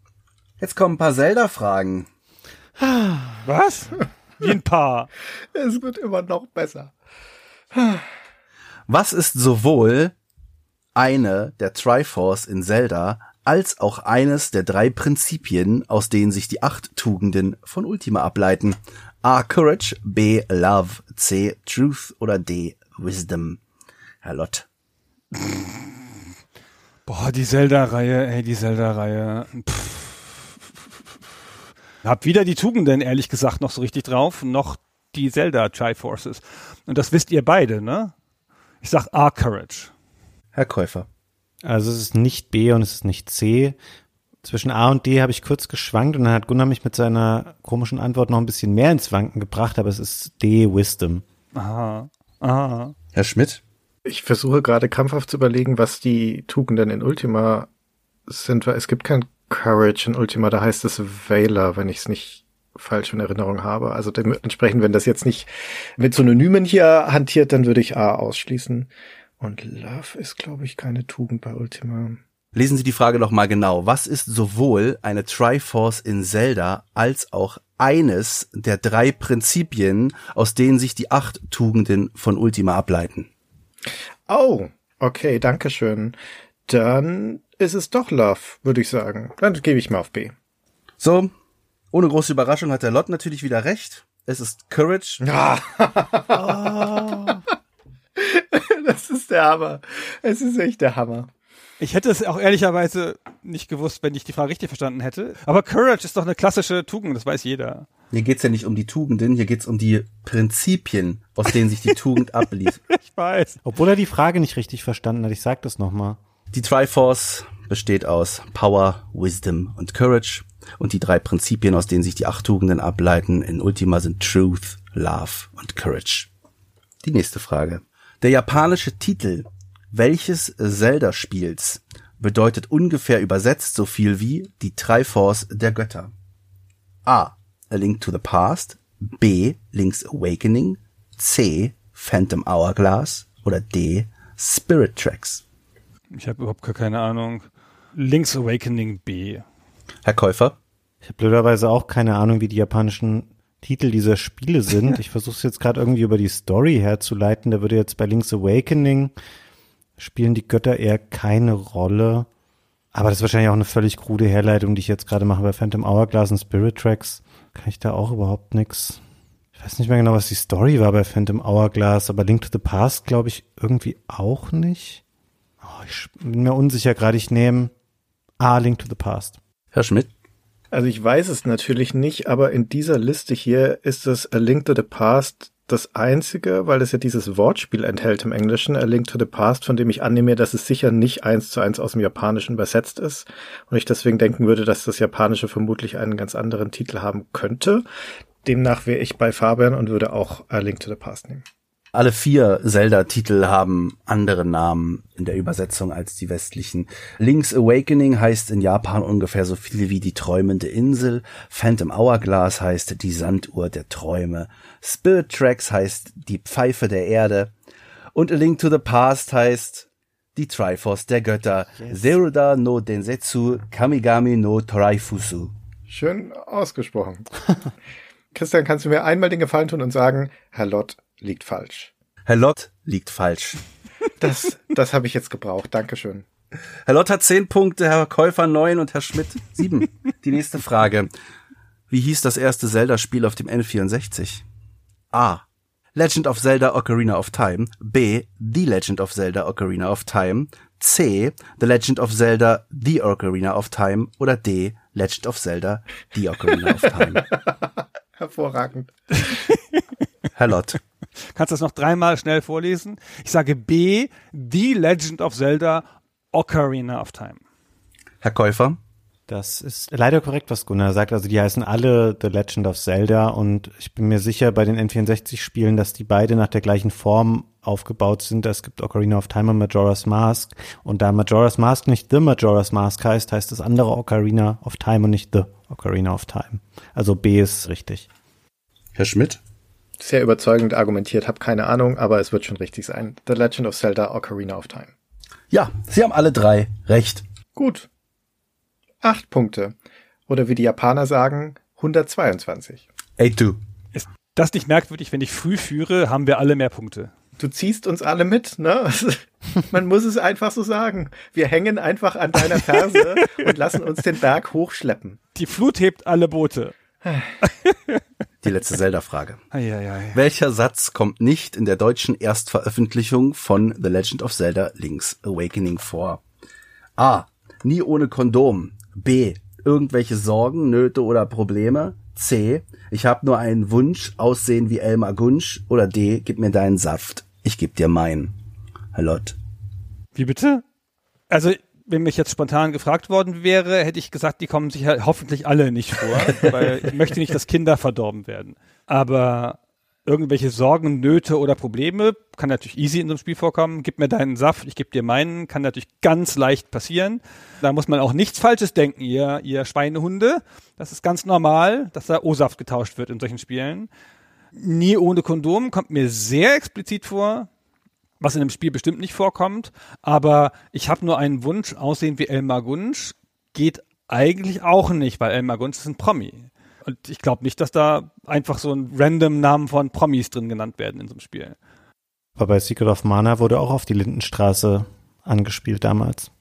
Jetzt kommen ein paar Zelda-Fragen. Was? Wie ein Paar. [LAUGHS] Es wird immer noch besser. Was ist sowohl eine der Triforce in Zelda als auch eines der drei Prinzipien, aus denen sich die acht Tugenden von Ultima ableiten? A. Courage, B. Love, C. Truth oder D. Wisdom? Herr Lott. Boah, die Zelda-Reihe, ey, die Zelda-Reihe. Hab weder die Tugenden, ehrlich gesagt, noch so richtig drauf, noch die Zelda Triforces. Und das wisst ihr beide, ne? Ich sag A Courage. Herr Käufer. Also es ist nicht B und es ist nicht C. Zwischen A und D habe ich kurz geschwankt und dann hat Gunnar mich mit seiner komischen Antwort noch ein bisschen mehr ins Wanken gebracht, aber es ist D, Wisdom. Aha. Aha. Herr Schmidt. Ich versuche gerade krampfhaft zu überlegen, was die Tugenden in Ultima sind, weil es gibt kein Courage in Ultima, da heißt es Valor, wenn ich es nicht falsch in Erinnerung habe. Also dementsprechend, wenn das jetzt nicht mit Synonymen hier hantiert, dann würde ich A ausschließen. Und Love ist, glaube ich, keine Tugend bei Ultima. Lesen Sie die Frage doch mal genau. Was ist sowohl eine Triforce in Zelda als auch eines der drei Prinzipien, aus denen sich die acht Tugenden von Ultima ableiten? Oh, okay, danke schön. Dann ist es doch Love, würde ich sagen. Dann gebe ich mal auf B. So, ohne große Überraschung hat der Lot natürlich wieder recht. Es ist Courage. [LAUGHS] [LAUGHS] Ah. [LAUGHS] das ist der Hammer. Es ist echt der Hammer. Ich hätte es auch ehrlicherweise nicht gewusst, wenn ich die Frage richtig verstanden hätte. Aber Courage ist doch eine klassische Tugend, das weiß jeder. Hier geht's ja nicht um die Tugenden, hier geht's um die Prinzipien, aus denen sich die [LAUGHS] Tugend ablief. Ich weiß. Obwohl er die Frage nicht richtig verstanden hat, ich sag das nochmal. Die Triforce besteht aus Power, Wisdom und Courage. Und die drei Prinzipien, aus denen sich die acht Tugenden ableiten, in Ultima sind Truth, Love und Courage. Die nächste Frage. Der japanische Titel welches Zelda-Spiels bedeutet ungefähr übersetzt so viel wie die Triforce der Götter? A. A Link to the Past. B. Link's Awakening. C. Phantom Hourglass. Oder D. Spirit Tracks. Ich habe überhaupt gar keine Ahnung. Link's Awakening B. Herr Käufer? Ich habe blöderweise auch keine Ahnung, wie die japanischen Titel dieser Spiele sind. [LAUGHS] Ich versuche es jetzt gerade irgendwie über die Story herzuleiten. Da würde jetzt bei Link's Awakening spielen die Götter eher keine Rolle. Aber das ist wahrscheinlich auch eine völlig krude Herleitung, die ich jetzt gerade mache bei Phantom Hourglass und Spirit Tracks. Kann ich da auch überhaupt nix. Ich weiß nicht mehr genau, was die Story war bei Phantom Hourglass, aber Link to the Past glaube ich irgendwie auch nicht. Oh, ich bin mir unsicher gerade. Ich nehme A, Link to the Past. Herr Schmidt? Also ich weiß es natürlich nicht, aber in dieser Liste hier ist es A Link to the Past das einzige, weil es ja dieses Wortspiel enthält im Englischen, A Link to the Past, von dem ich annehme, dass es sicher nicht eins zu eins aus dem Japanischen übersetzt ist und ich deswegen denken würde, dass das Japanische vermutlich einen ganz anderen Titel haben könnte. Demnach wäre ich bei Fabian und würde auch A Link to the Past nehmen. Alle vier Zelda-Titel haben andere Namen in der Übersetzung als die westlichen. Link's Awakening heißt in Japan ungefähr so viel wie die träumende Insel. Phantom Hourglass heißt die Sanduhr der Träume. Spirit Tracks heißt die Pfeife der Erde. Und A Link to the Past heißt die Triforce der Götter. Yes. Zeruda no Densetsu Kamigami no Toraifusu. Schön ausgesprochen. [LAUGHS] Christian, kannst du mir einmal den Gefallen tun und sagen, Herr Lott, liegt falsch. Herr Lott liegt falsch. Das, das habe ich jetzt gebraucht. Dankeschön. Herr Lott hat zehn Punkte, Herr Käufer neun und Herr Schmidt sieben. Die nächste Frage. Wie hieß das erste Zelda-Spiel auf dem N64? A. Legend of Zelda Ocarina of Time. B. The Legend of Zelda Ocarina of Time. C. The Legend of Zelda The Ocarina of Time. Oder D. Legend of Zelda The Ocarina of Time. [LAUGHS] Hervorragend. Herr Lott. Kannst du das noch dreimal schnell vorlesen? Ich sage B, The Legend of Zelda Ocarina of Time. Herr Käufer? Das ist leider korrekt, was Gunnar sagt. Also die heißen alle The Legend of Zelda und ich bin mir sicher bei den N64-Spielen, dass die beide nach der gleichen Form aufgebaut sind. Es gibt Ocarina of Time und Majora's Mask und da Majora's Mask nicht The Majora's Mask heißt, heißt das andere Ocarina of Time und nicht The Ocarina of Time. Also B ist richtig. Herr Schmidt? Sehr überzeugend argumentiert, habe keine Ahnung, aber es wird schon richtig sein. The Legend of Zelda Ocarina of Time. Ja, Sie haben alle drei recht. Gut. Acht Punkte. Oder wie die Japaner sagen, 122. A2. Ist das nicht merkwürdig, wenn ich früh führe, haben wir alle mehr Punkte. Du ziehst uns alle mit, ne? [LAUGHS] Man muss es einfach so sagen. Wir hängen einfach an deiner Ferse [LAUGHS] und lassen uns den Berg hochschleppen. Die Flut hebt alle Boote. [LAUGHS] Die letzte Zelda-Frage. [LAUGHS] Welcher Satz kommt nicht in der deutschen Erstveröffentlichung von The Legend of Zelda Link's Awakening vor? A. Nie ohne Kondom. B. Irgendwelche Sorgen, Nöte oder Probleme. C. Ich habe nur einen Wunsch, aussehen wie Elmar Gunsch. Oder D. Gib mir deinen Saft. Ich geb dir meinen. Lott. Wie bitte? Also wenn mich jetzt spontan gefragt worden wäre, hätte ich gesagt, die kommen sicher hoffentlich alle nicht vor, [LAUGHS] weil ich möchte nicht, dass Kinder verdorben werden. Aber irgendwelche Sorgen, Nöte oder Probleme kann natürlich easy in so einem Spiel vorkommen. Gib mir deinen Saft, ich gebe dir meinen, kann natürlich ganz leicht passieren. Da muss man auch nichts Falsches denken, ihr, ihr Schweinehunde. Das ist ganz normal, dass da O-Saft getauscht wird in solchen Spielen. Nie ohne Kondom kommt mir sehr explizit vor was in dem Spiel bestimmt nicht vorkommt. Aber ich habe nur einen Wunsch, aussehen wie Elmar Gunsch, geht eigentlich auch nicht, weil Elmar Gunsch ist ein Promi. Und ich glaube nicht, dass da einfach so ein random Namen von Promis drin genannt werden in so einem Spiel. Aber bei Secret of Mana wurde auch auf die Lindenstraße angespielt damals.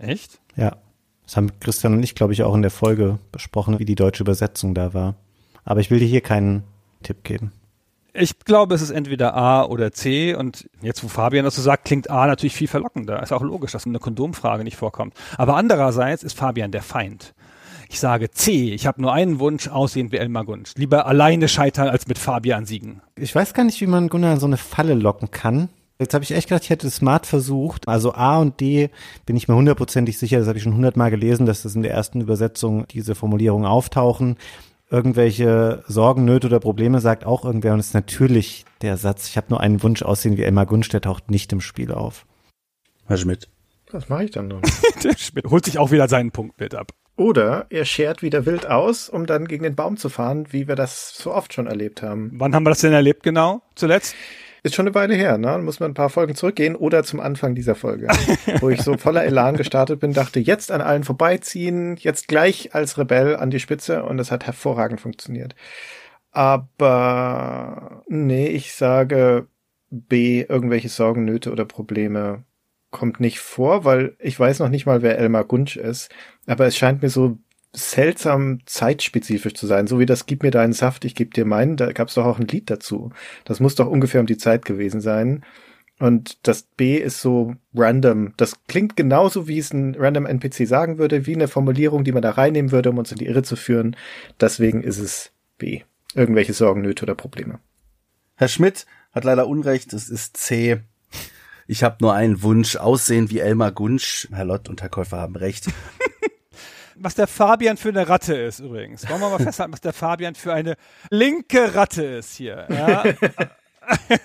Echt? Ja. Das haben Christian und ich, glaube ich, auch in der Folge besprochen, wie die deutsche Übersetzung da war. Aber ich will dir hier keinen Tipp geben. Ich glaube, es ist entweder A oder C und jetzt, wo Fabian das so sagt, klingt A natürlich viel verlockender. Ist auch logisch, dass eine Kondomfrage nicht vorkommt. Aber andererseits ist Fabian der Feind. Ich sage C, ich habe nur einen Wunsch, aussehen wie Elmar Gunsch. Lieber alleine scheitern, als mit Fabian siegen. Ich weiß gar nicht, wie man Gunnar in so eine Falle locken kann. Jetzt habe ich echt gedacht, ich hätte smart versucht. Also A und D bin ich mir hundertprozentig sicher, das habe ich schon hundertmal gelesen, dass das in der ersten Übersetzung diese Formulierungen auftauchen irgendwelche Sorgen, Nöte oder Probleme sagt auch irgendwer und es ist natürlich der Satz, ich habe nur einen Wunsch aussehen wie Elmar Gunsch, der taucht nicht im Spiel auf. Herr Schmidt. Was mache ich dann nun? [LAUGHS] der Schmidt holt sich auch wieder seinen Punkt mit ab. Oder er schert wieder wild aus, um dann gegen den Baum zu fahren, wie wir das so oft schon erlebt haben. Wann haben wir das denn erlebt genau zuletzt? Ist schon eine Weile her, ne? Muss man ein paar Folgen zurückgehen oder zum Anfang dieser Folge, [LAUGHS] wo ich so voller Elan gestartet bin, dachte, jetzt an allen vorbeiziehen, jetzt gleich als Rebell an die Spitze und es hat hervorragend funktioniert. Aber nee, ich sage B, irgendwelche Sorgen, Nöte oder Probleme kommt nicht vor, weil ich weiß noch nicht mal, wer Elmar Gunsch ist. Aber es scheint mir so seltsam zeitspezifisch zu sein, so wie das Gib mir deinen Saft, ich geb dir meinen, da gab es doch auch ein Lied dazu. Das muss doch ungefähr um die Zeit gewesen sein. Und das B ist so random. Das klingt genauso, wie es ein random NPC sagen würde, wie eine Formulierung, die man da reinnehmen würde, um uns in die Irre zu führen. Deswegen ist es B. Irgendwelche Sorgen, Nöte oder Probleme. Herr Schmidt hat leider Unrecht, es ist C. Ich habe nur einen Wunsch, aussehen wie Elmar Gunsch. Herr Lott und Herr Käufer haben recht. Was der Fabian für eine Ratte ist übrigens. Wollen wir mal [LAUGHS] festhalten, was der Fabian für eine linke Ratte ist hier. Ja? [LAUGHS]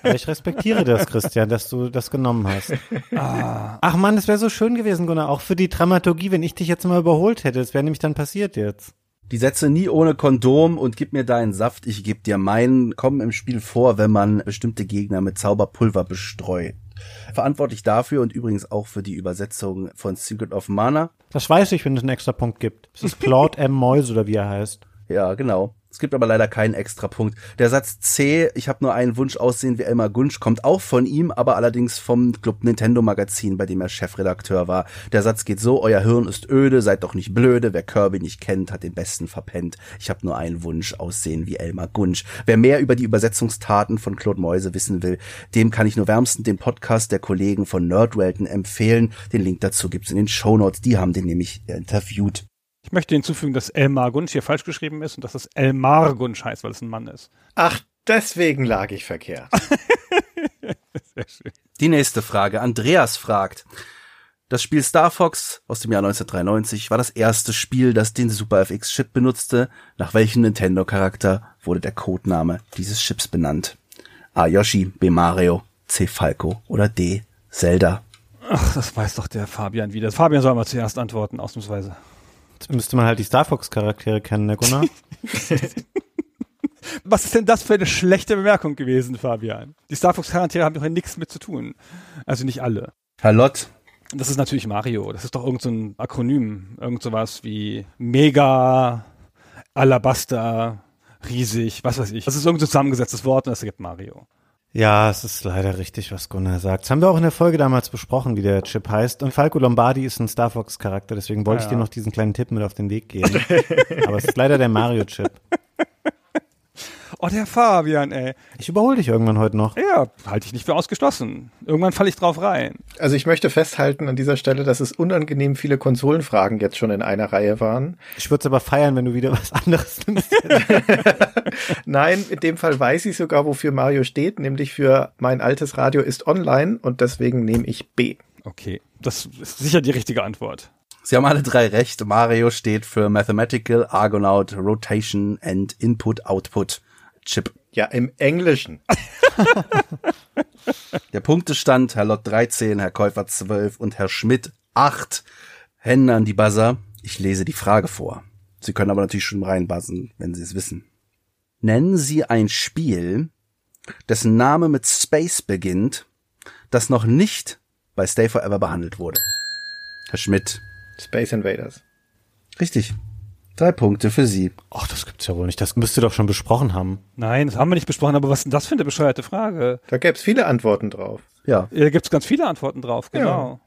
Aber ich respektiere das, Christian, dass du das genommen hast. Ah. Ach man, es wäre so schön gewesen, Gunnar, auch für die Dramaturgie, wenn ich dich jetzt mal überholt hätte. Das wäre nämlich dann passiert jetzt. Die Sätze nie ohne Kondom und gib mir deinen Saft, ich geb dir meinen, kommen im Spiel vor, wenn man bestimmte Gegner mit Zauberpulver bestreut. Verantwortlich dafür und übrigens auch für die Übersetzung von Secret of Mana. Das weiß ich, wenn es einen extra Punkt gibt. Das ist Claude M. Moise oder wie er heißt. Ja, genau. Es gibt aber leider keinen extra Punkt. Der Satz C, ich habe nur einen Wunsch aussehen wie Elmar Gunsch, kommt auch von ihm, aber allerdings vom Club Nintendo Magazin, bei dem er Chefredakteur war. Der Satz geht so, euer Hirn ist öde, seid doch nicht blöde, wer Kirby nicht kennt, hat den besten verpennt. Ich habe nur einen Wunsch aussehen wie Elmar Gunsch. Wer mehr über die Übersetzungstaten von Claude Mäuse wissen will, dem kann ich nur wärmstens den Podcast der Kollegen von Nerdwelten empfehlen. Den Link dazu gibt's in den Show Notes. die haben den nämlich interviewt. Ich möchte hinzufügen, dass Elmar Gunsch hier falsch geschrieben ist und dass es Elmar Gunsch heißt, weil es ein Mann ist. Ach, deswegen lag ich verkehrt. [LAUGHS] Sehr schön. Die nächste Frage. Andreas fragt. Das Spiel Star Fox aus dem Jahr 1993 war das erste Spiel, das den Super FX Chip benutzte. Nach welchem Nintendo-Charakter wurde der Codename dieses Chips benannt? A. Yoshi, B. Mario, C. Falco oder D. Zelda? Ach, das weiß doch der Fabian wieder. Fabian soll mal zuerst antworten, ausnahmsweise. Jetzt müsste man halt die Star Fox Charaktere kennen, ne Gunnar? [LAUGHS] Was ist denn das für eine schlechte Bemerkung gewesen, Fabian? Die Star Fox Charaktere haben doch ja nichts mit zu tun. Also nicht alle. Herr Lott. Das ist natürlich Mario. Das ist doch irgend so ein Akronym. Irgend sowas wie Mega, Alabaster, riesig, was weiß ich. Das ist irgendein zusammengesetztes Wort und das ergibt Mario. Ja, es ist leider richtig, was Gunnar sagt. Das haben wir auch in der Folge damals besprochen, wie der Chip heißt. Und Falco Lombardi ist ein Star Fox-Charakter, deswegen wollte ja. ich dir noch diesen kleinen Tipp mit auf den Weg geben. Aber es ist leider der Mario-Chip. [LAUGHS] Oh, der Fabian, ey. Ich überhole dich irgendwann heute noch. Ja, halte ich nicht für ausgeschlossen. Irgendwann falle ich drauf rein. Also ich möchte festhalten an dieser Stelle, dass es unangenehm viele Konsolenfragen jetzt schon in einer Reihe waren. Ich würde es aber feiern, wenn du wieder was anderes nimmst. [LAUGHS] Nein, in dem Fall weiß ich sogar, wofür Mario steht, nämlich für mein altes Radio ist online und deswegen nehme ich B. Okay, das ist sicher die richtige Antwort. Sie haben alle drei recht. Mario steht für Mathematical Argonaut Rotation and Input Output. Chip. Ja, im Englischen. [LAUGHS] Der Punktestand, Herr Lott 13, Herr Käufer 12 und Herr Schmidt 8. Hände an die Buzzer. Ich lese die Frage vor. Sie können aber natürlich schon reinbuzzen, wenn Sie es wissen. Nennen Sie ein Spiel, dessen Name mit Space beginnt, das noch nicht bei Stay Forever behandelt wurde. Herr Schmidt. Space Invaders. Richtig. Drei Punkte für Sie. Ach, das gibt's ja wohl nicht. Das müsst ihr doch schon besprochen haben. Nein, das haben wir nicht besprochen, aber was ist denn das für eine bescheuerte Frage? Da gäb's viele Antworten drauf. Ja. Da gibt's ganz viele Antworten drauf, genau.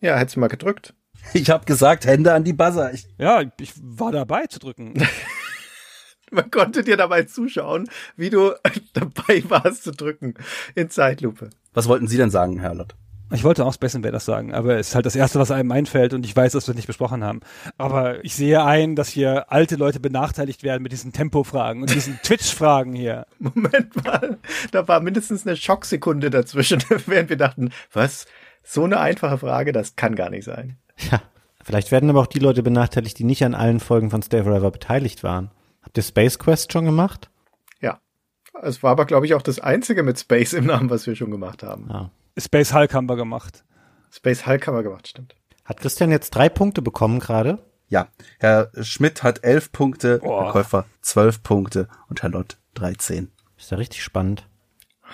Ja, ja hättest du mal gedrückt. [LAUGHS] Ich habe gesagt, Hände an die Buzzer. Ich ja, ich war dabei zu drücken. [LAUGHS] Man konnte dir dabei zuschauen, wie du [LAUGHS] dabei warst zu drücken in Zeitlupe. Was wollten Sie denn sagen, Herr Lott? Ich wollte auch Space Invaders sagen, aber es ist halt das Erste, was einem einfällt und ich weiß, dass wir es nicht besprochen haben. Aber ich sehe ein, dass hier alte Leute benachteiligt werden mit diesen Tempo-Fragen und diesen [LAUGHS] Twitch-Fragen hier. Moment mal, da war mindestens eine Schocksekunde dazwischen, [LAUGHS] während wir dachten, was? So eine einfache Frage, das kann gar nicht sein. Ja, vielleicht werden aber auch die Leute benachteiligt, die nicht an allen Folgen von Stay Forever beteiligt waren. Habt ihr Space Quest schon gemacht? Ja. Es war aber, glaube ich, auch das einzige mit Space im Namen, was wir schon gemacht haben. Ah. Space Hulk haben wir gemacht. Space Hulk haben wir gemacht, stimmt. Hat Christian jetzt drei Punkte bekommen gerade? Ja. Herr Schmidt hat elf Punkte, oh. Herr Käufer zwölf Punkte und Herr Lott 13. Ist ja richtig spannend.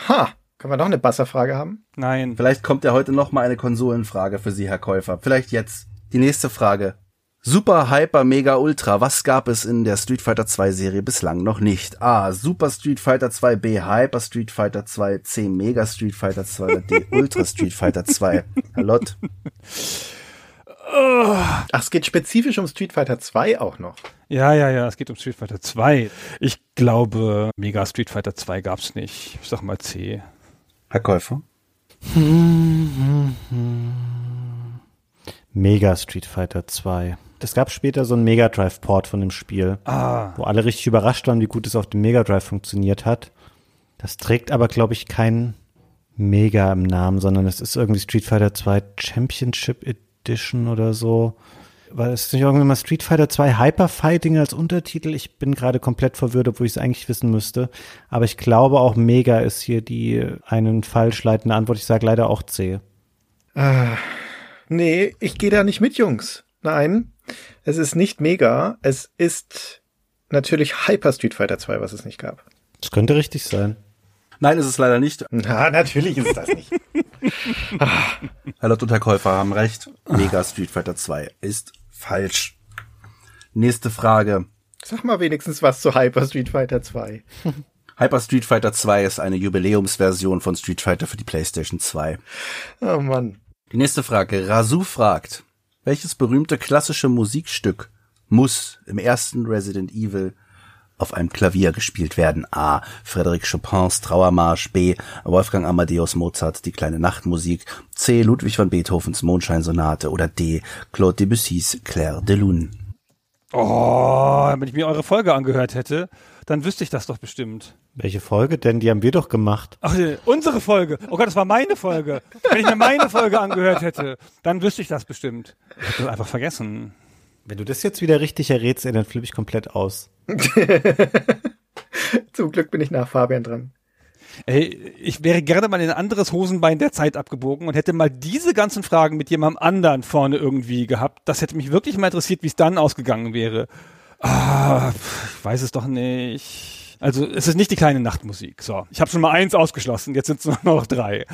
Ha! Können wir noch eine Basserfrage haben? Nein. Vielleicht kommt ja heute noch mal eine Konsolenfrage für Sie, Herr Käufer. Vielleicht jetzt. Die nächste Frage. Super, Hyper, Mega, Ultra. Was gab es in der Street Fighter 2 Serie bislang noch nicht? A. Super Street Fighter 2, B. Hyper Street Fighter 2, C. Mega Street Fighter 2 oder D. Ultra Street Fighter 2. Herr Lott. Ach, es geht spezifisch um Street Fighter 2 auch noch. Ja, ja, ja, es geht um Street Fighter 2. Ich glaube, Mega Street Fighter 2 gab's nicht. Ich sag mal C. Herr Käufer. Mega Street Fighter 2. Es gab später so einen Mega Drive Port von dem Spiel, Ah, wo alle richtig überrascht waren, wie gut es auf dem Mega Drive funktioniert hat. Das trägt aber, glaube ich, kein Mega im Namen, sondern es ist irgendwie Street Fighter 2 Championship Edition oder so. War es nicht irgendwann mal Street Fighter 2 Hyper Fighting als Untertitel? Ich bin gerade komplett verwirrt, obwohl ich es eigentlich wissen müsste. Aber ich glaube auch Mega ist hier die einen falsch leitende Antwort. Ich sage leider auch C. Nee, ich gehe da nicht mit, Jungs. Nein, es ist nicht mega. Es ist natürlich Hyper Street Fighter 2, was es nicht gab. Das könnte richtig sein. Nein, ist es leider nicht. Na, natürlich ist es das nicht. Herr Lott und Herr Käufer haben recht. Mega Street Fighter 2 ist falsch. Nächste Frage. Sag mal wenigstens was zu Hyper Street Fighter 2. [LAUGHS] Hyper Street Fighter 2 ist eine Jubiläumsversion von Street Fighter für die PlayStation 2. Oh Mann. Die nächste Frage. Rasu fragt, welches berühmte klassische Musikstück muss im ersten Resident Evil auf einem Klavier gespielt werden? A. Frédéric Chopins Trauermarsch. B. Wolfgang Amadeus Mozart Die kleine Nachtmusik. C. Ludwig van Beethovens Mondscheinsonate. Oder D. Claude Debussys Claire de Lune. oh, wenn ich mir eure Folge angehört hätte, dann wüsste ich das doch bestimmt. Welche Folge denn? Die haben wir doch gemacht. Ach, unsere Folge. Oh Gott, das war meine Folge. Wenn ich mir meine Folge angehört hätte, dann wüsste ich das bestimmt. Ich hab das einfach vergessen. Wenn du das jetzt wieder richtig errätst, dann flippe ich komplett aus. [LAUGHS] Zum Glück bin ich nach Fabian dran. Ey, ich wäre gerne mal in ein anderes Hosenbein der Zeit abgebogen und hätte mal diese ganzen Fragen mit jemandem anderen vorne irgendwie gehabt. Das hätte mich wirklich mal interessiert, wie es dann ausgegangen wäre. Ah, ich weiß es doch nicht. Also es ist nicht die kleine Nachtmusik. So, ich habe schon mal eins ausgeschlossen, jetzt sind es [LAUGHS] nur noch drei.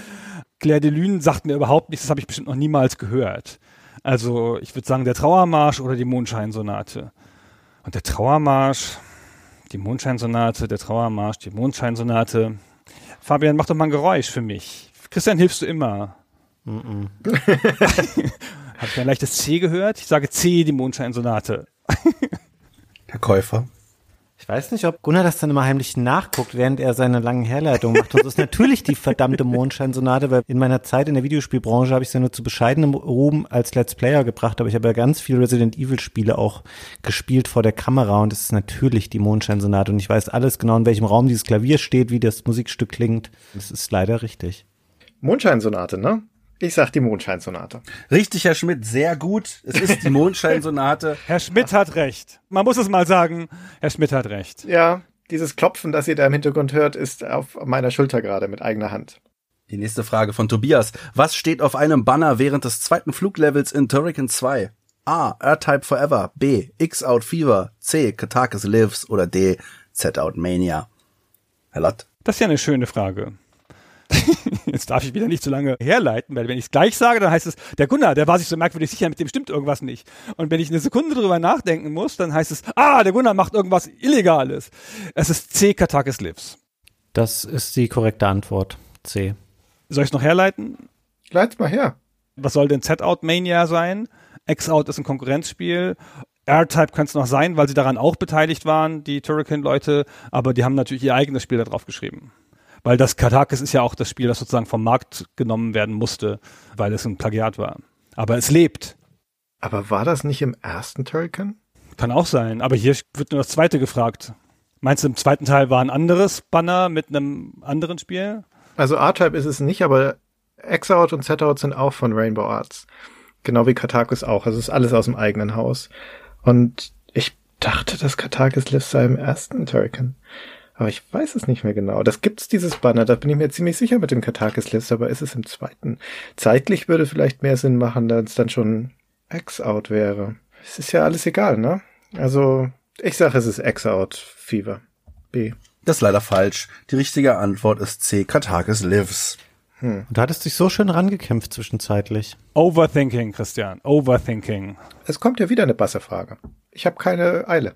Claire de Lune sagt mir überhaupt nichts, das habe ich bestimmt noch niemals gehört. Also ich würde sagen, der Trauermarsch oder die Mondscheinsonate. Und der Trauermarsch, die Mondscheinsonate, der Trauermarsch, die Mondscheinsonate. Fabian, mach doch mal ein Geräusch für mich. Christian, hilfst du immer? [LAUGHS] Habe ich ein leichtes C gehört? Ich sage C, die Mondscheinsonate. [LAUGHS] Herr Käufer. Ich weiß nicht, ob Gunnar das dann immer heimlich nachguckt, während er seine langen Herleitungen macht. Und das ist natürlich die verdammte Mondscheinsonate, weil in meiner Zeit in der Videospielbranche habe ich es ja nur zu bescheidenem Ruhm als Let's Player gebracht, aber ich habe ja ganz viele Resident Evil Spiele auch gespielt vor der Kamera und es ist natürlich die Mondscheinsonate und ich weiß alles genau, in welchem Raum dieses Klavier steht, wie das Musikstück klingt. Das ist leider richtig. Mondscheinsonate, ne? Ich sag die Mondscheinsonate. Richtig, Herr Schmidt, sehr gut. Es ist die Mondscheinsonate. [LAUGHS] Herr Schmidt hat recht. Man muss es mal sagen. Herr Schmidt hat recht. Ja, dieses Klopfen, das ihr da im Hintergrund hört, ist auf meiner Schulter gerade mit eigener Hand. Die nächste Frage von Tobias. Was steht auf einem Banner während des zweiten Fluglevels in Turrican 2? A. R-Type Forever. B. X-Out Fever. C. Katakis Lives. Oder D. Z-Out Mania. Herr Lott. Das ist ja eine schöne Frage. [LAUGHS] Jetzt darf ich wieder nicht zu lange herleiten, weil wenn ich es gleich sage, dann heißt es, der Gunnar, der war sich so merkwürdig sicher, mit dem stimmt irgendwas nicht. Und wenn ich eine Sekunde drüber nachdenken muss, dann heißt es, ah, der Gunnar macht irgendwas Illegales. Es ist C. Katakis Lives. Das ist die korrekte Antwort. C. Soll ich noch herleiten? Leit's mal her. Was soll denn Z-Out Mania sein? X-Out ist ein Konkurrenzspiel. R-Type könnte es noch sein, weil sie daran auch beteiligt waren, die Turrican-Leute, aber die haben natürlich ihr eigenes Spiel da drauf geschrieben. Weil das Katakis ist ja auch das Spiel, das sozusagen vom Markt genommen werden musste, weil es ein Plagiat war. Aber es lebt. Aber war das nicht im ersten Turrican? Kann auch sein. Aber hier wird nur das zweite gefragt. Meinst du, im zweiten Teil war ein anderes Banner mit einem anderen Spiel? Also R-Type ist es nicht, aber X-Out und Z-Out sind auch von Rainbow Arts. Genau wie Katakis auch. Also ist alles aus dem eigenen Haus. Und ich dachte, dass Katakis Lives sei im ersten Turrican. Aber ich weiß es nicht mehr genau. Das gibt's dieses Banner, da bin ich mir ziemlich sicher mit dem Katakis List, aber ist es im zweiten? Zeitlich würde vielleicht mehr Sinn machen, da es dann schon X-Out wäre. Es ist ja alles egal, ne? Also, ich sage, es ist X-Out Fever. B. Das ist leider falsch. Die richtige Antwort ist C. Katakis lives. Und du hattest dich so schön rangekämpft zwischenzeitlich. Overthinking, Christian. Overthinking. Es kommt ja wieder eine Basserfrage. Ich habe keine Eile.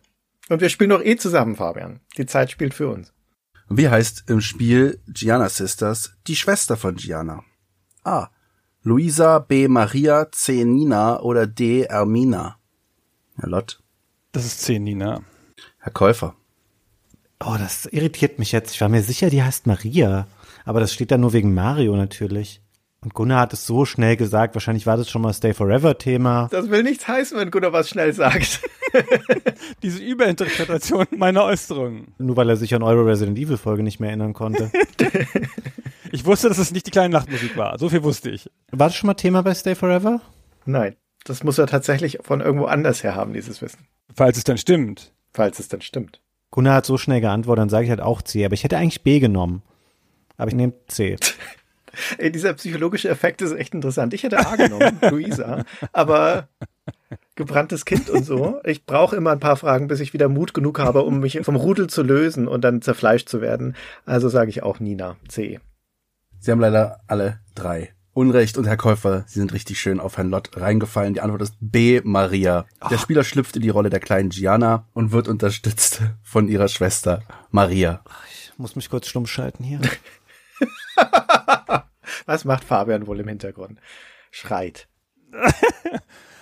Und wir spielen doch eh zusammen, Fabian. Die Zeit spielt für uns. Wie heißt im Spiel Gianna Sisters die Schwester von Gianna? A. Luisa, B. Maria, C. Nina oder D. Ermina? Herr Lott. Das ist 10, Nina. Herr Käufer. Oh, das irritiert mich jetzt. Ich war mir sicher, die heißt Maria. Aber das steht da nur wegen Mario natürlich. Und Gunnar hat es so schnell gesagt. Wahrscheinlich war das schon mal Stay Forever Thema. Das will nichts heißen, wenn Gunnar was schnell sagt. [LAUGHS] Diese Überinterpretation meiner Äußerungen. Nur weil er sich an eure Resident Evil Folge nicht mehr erinnern konnte. [LAUGHS] Ich wusste, dass es nicht die kleine Nachtmusik war. So viel wusste ich. War das schon mal Thema bei Stay Forever? Nein, das muss er tatsächlich von irgendwo anders her haben, dieses Wissen. Falls es dann stimmt. Falls es dann stimmt. Gunnar hat so schnell geantwortet, dann sage ich halt auch C. Aber ich hätte eigentlich B genommen. Aber ich nehme C. [LAUGHS] Ey, dieser psychologische Effekt ist echt interessant. Ich hätte A genommen, [LAUGHS] Luisa, aber gebranntes Kind und so. Ich brauche immer ein paar Fragen, bis ich wieder Mut genug habe, um mich vom Rudel zu lösen und dann zerfleischt zu werden. Also sage ich auch Nina, C. Sie haben leider alle drei Unrecht und Herr Käufer, Sie sind richtig schön auf Herrn Lott reingefallen. Die Antwort ist B. Maria. Der Spieler schlüpft in die Rolle der kleinen Gianna und wird unterstützt von ihrer Schwester Maria. Ich muss mich kurz stumm schalten hier. [LAUGHS] [LAUGHS] Was macht Fabian wohl im Hintergrund? Schreit. [LAUGHS]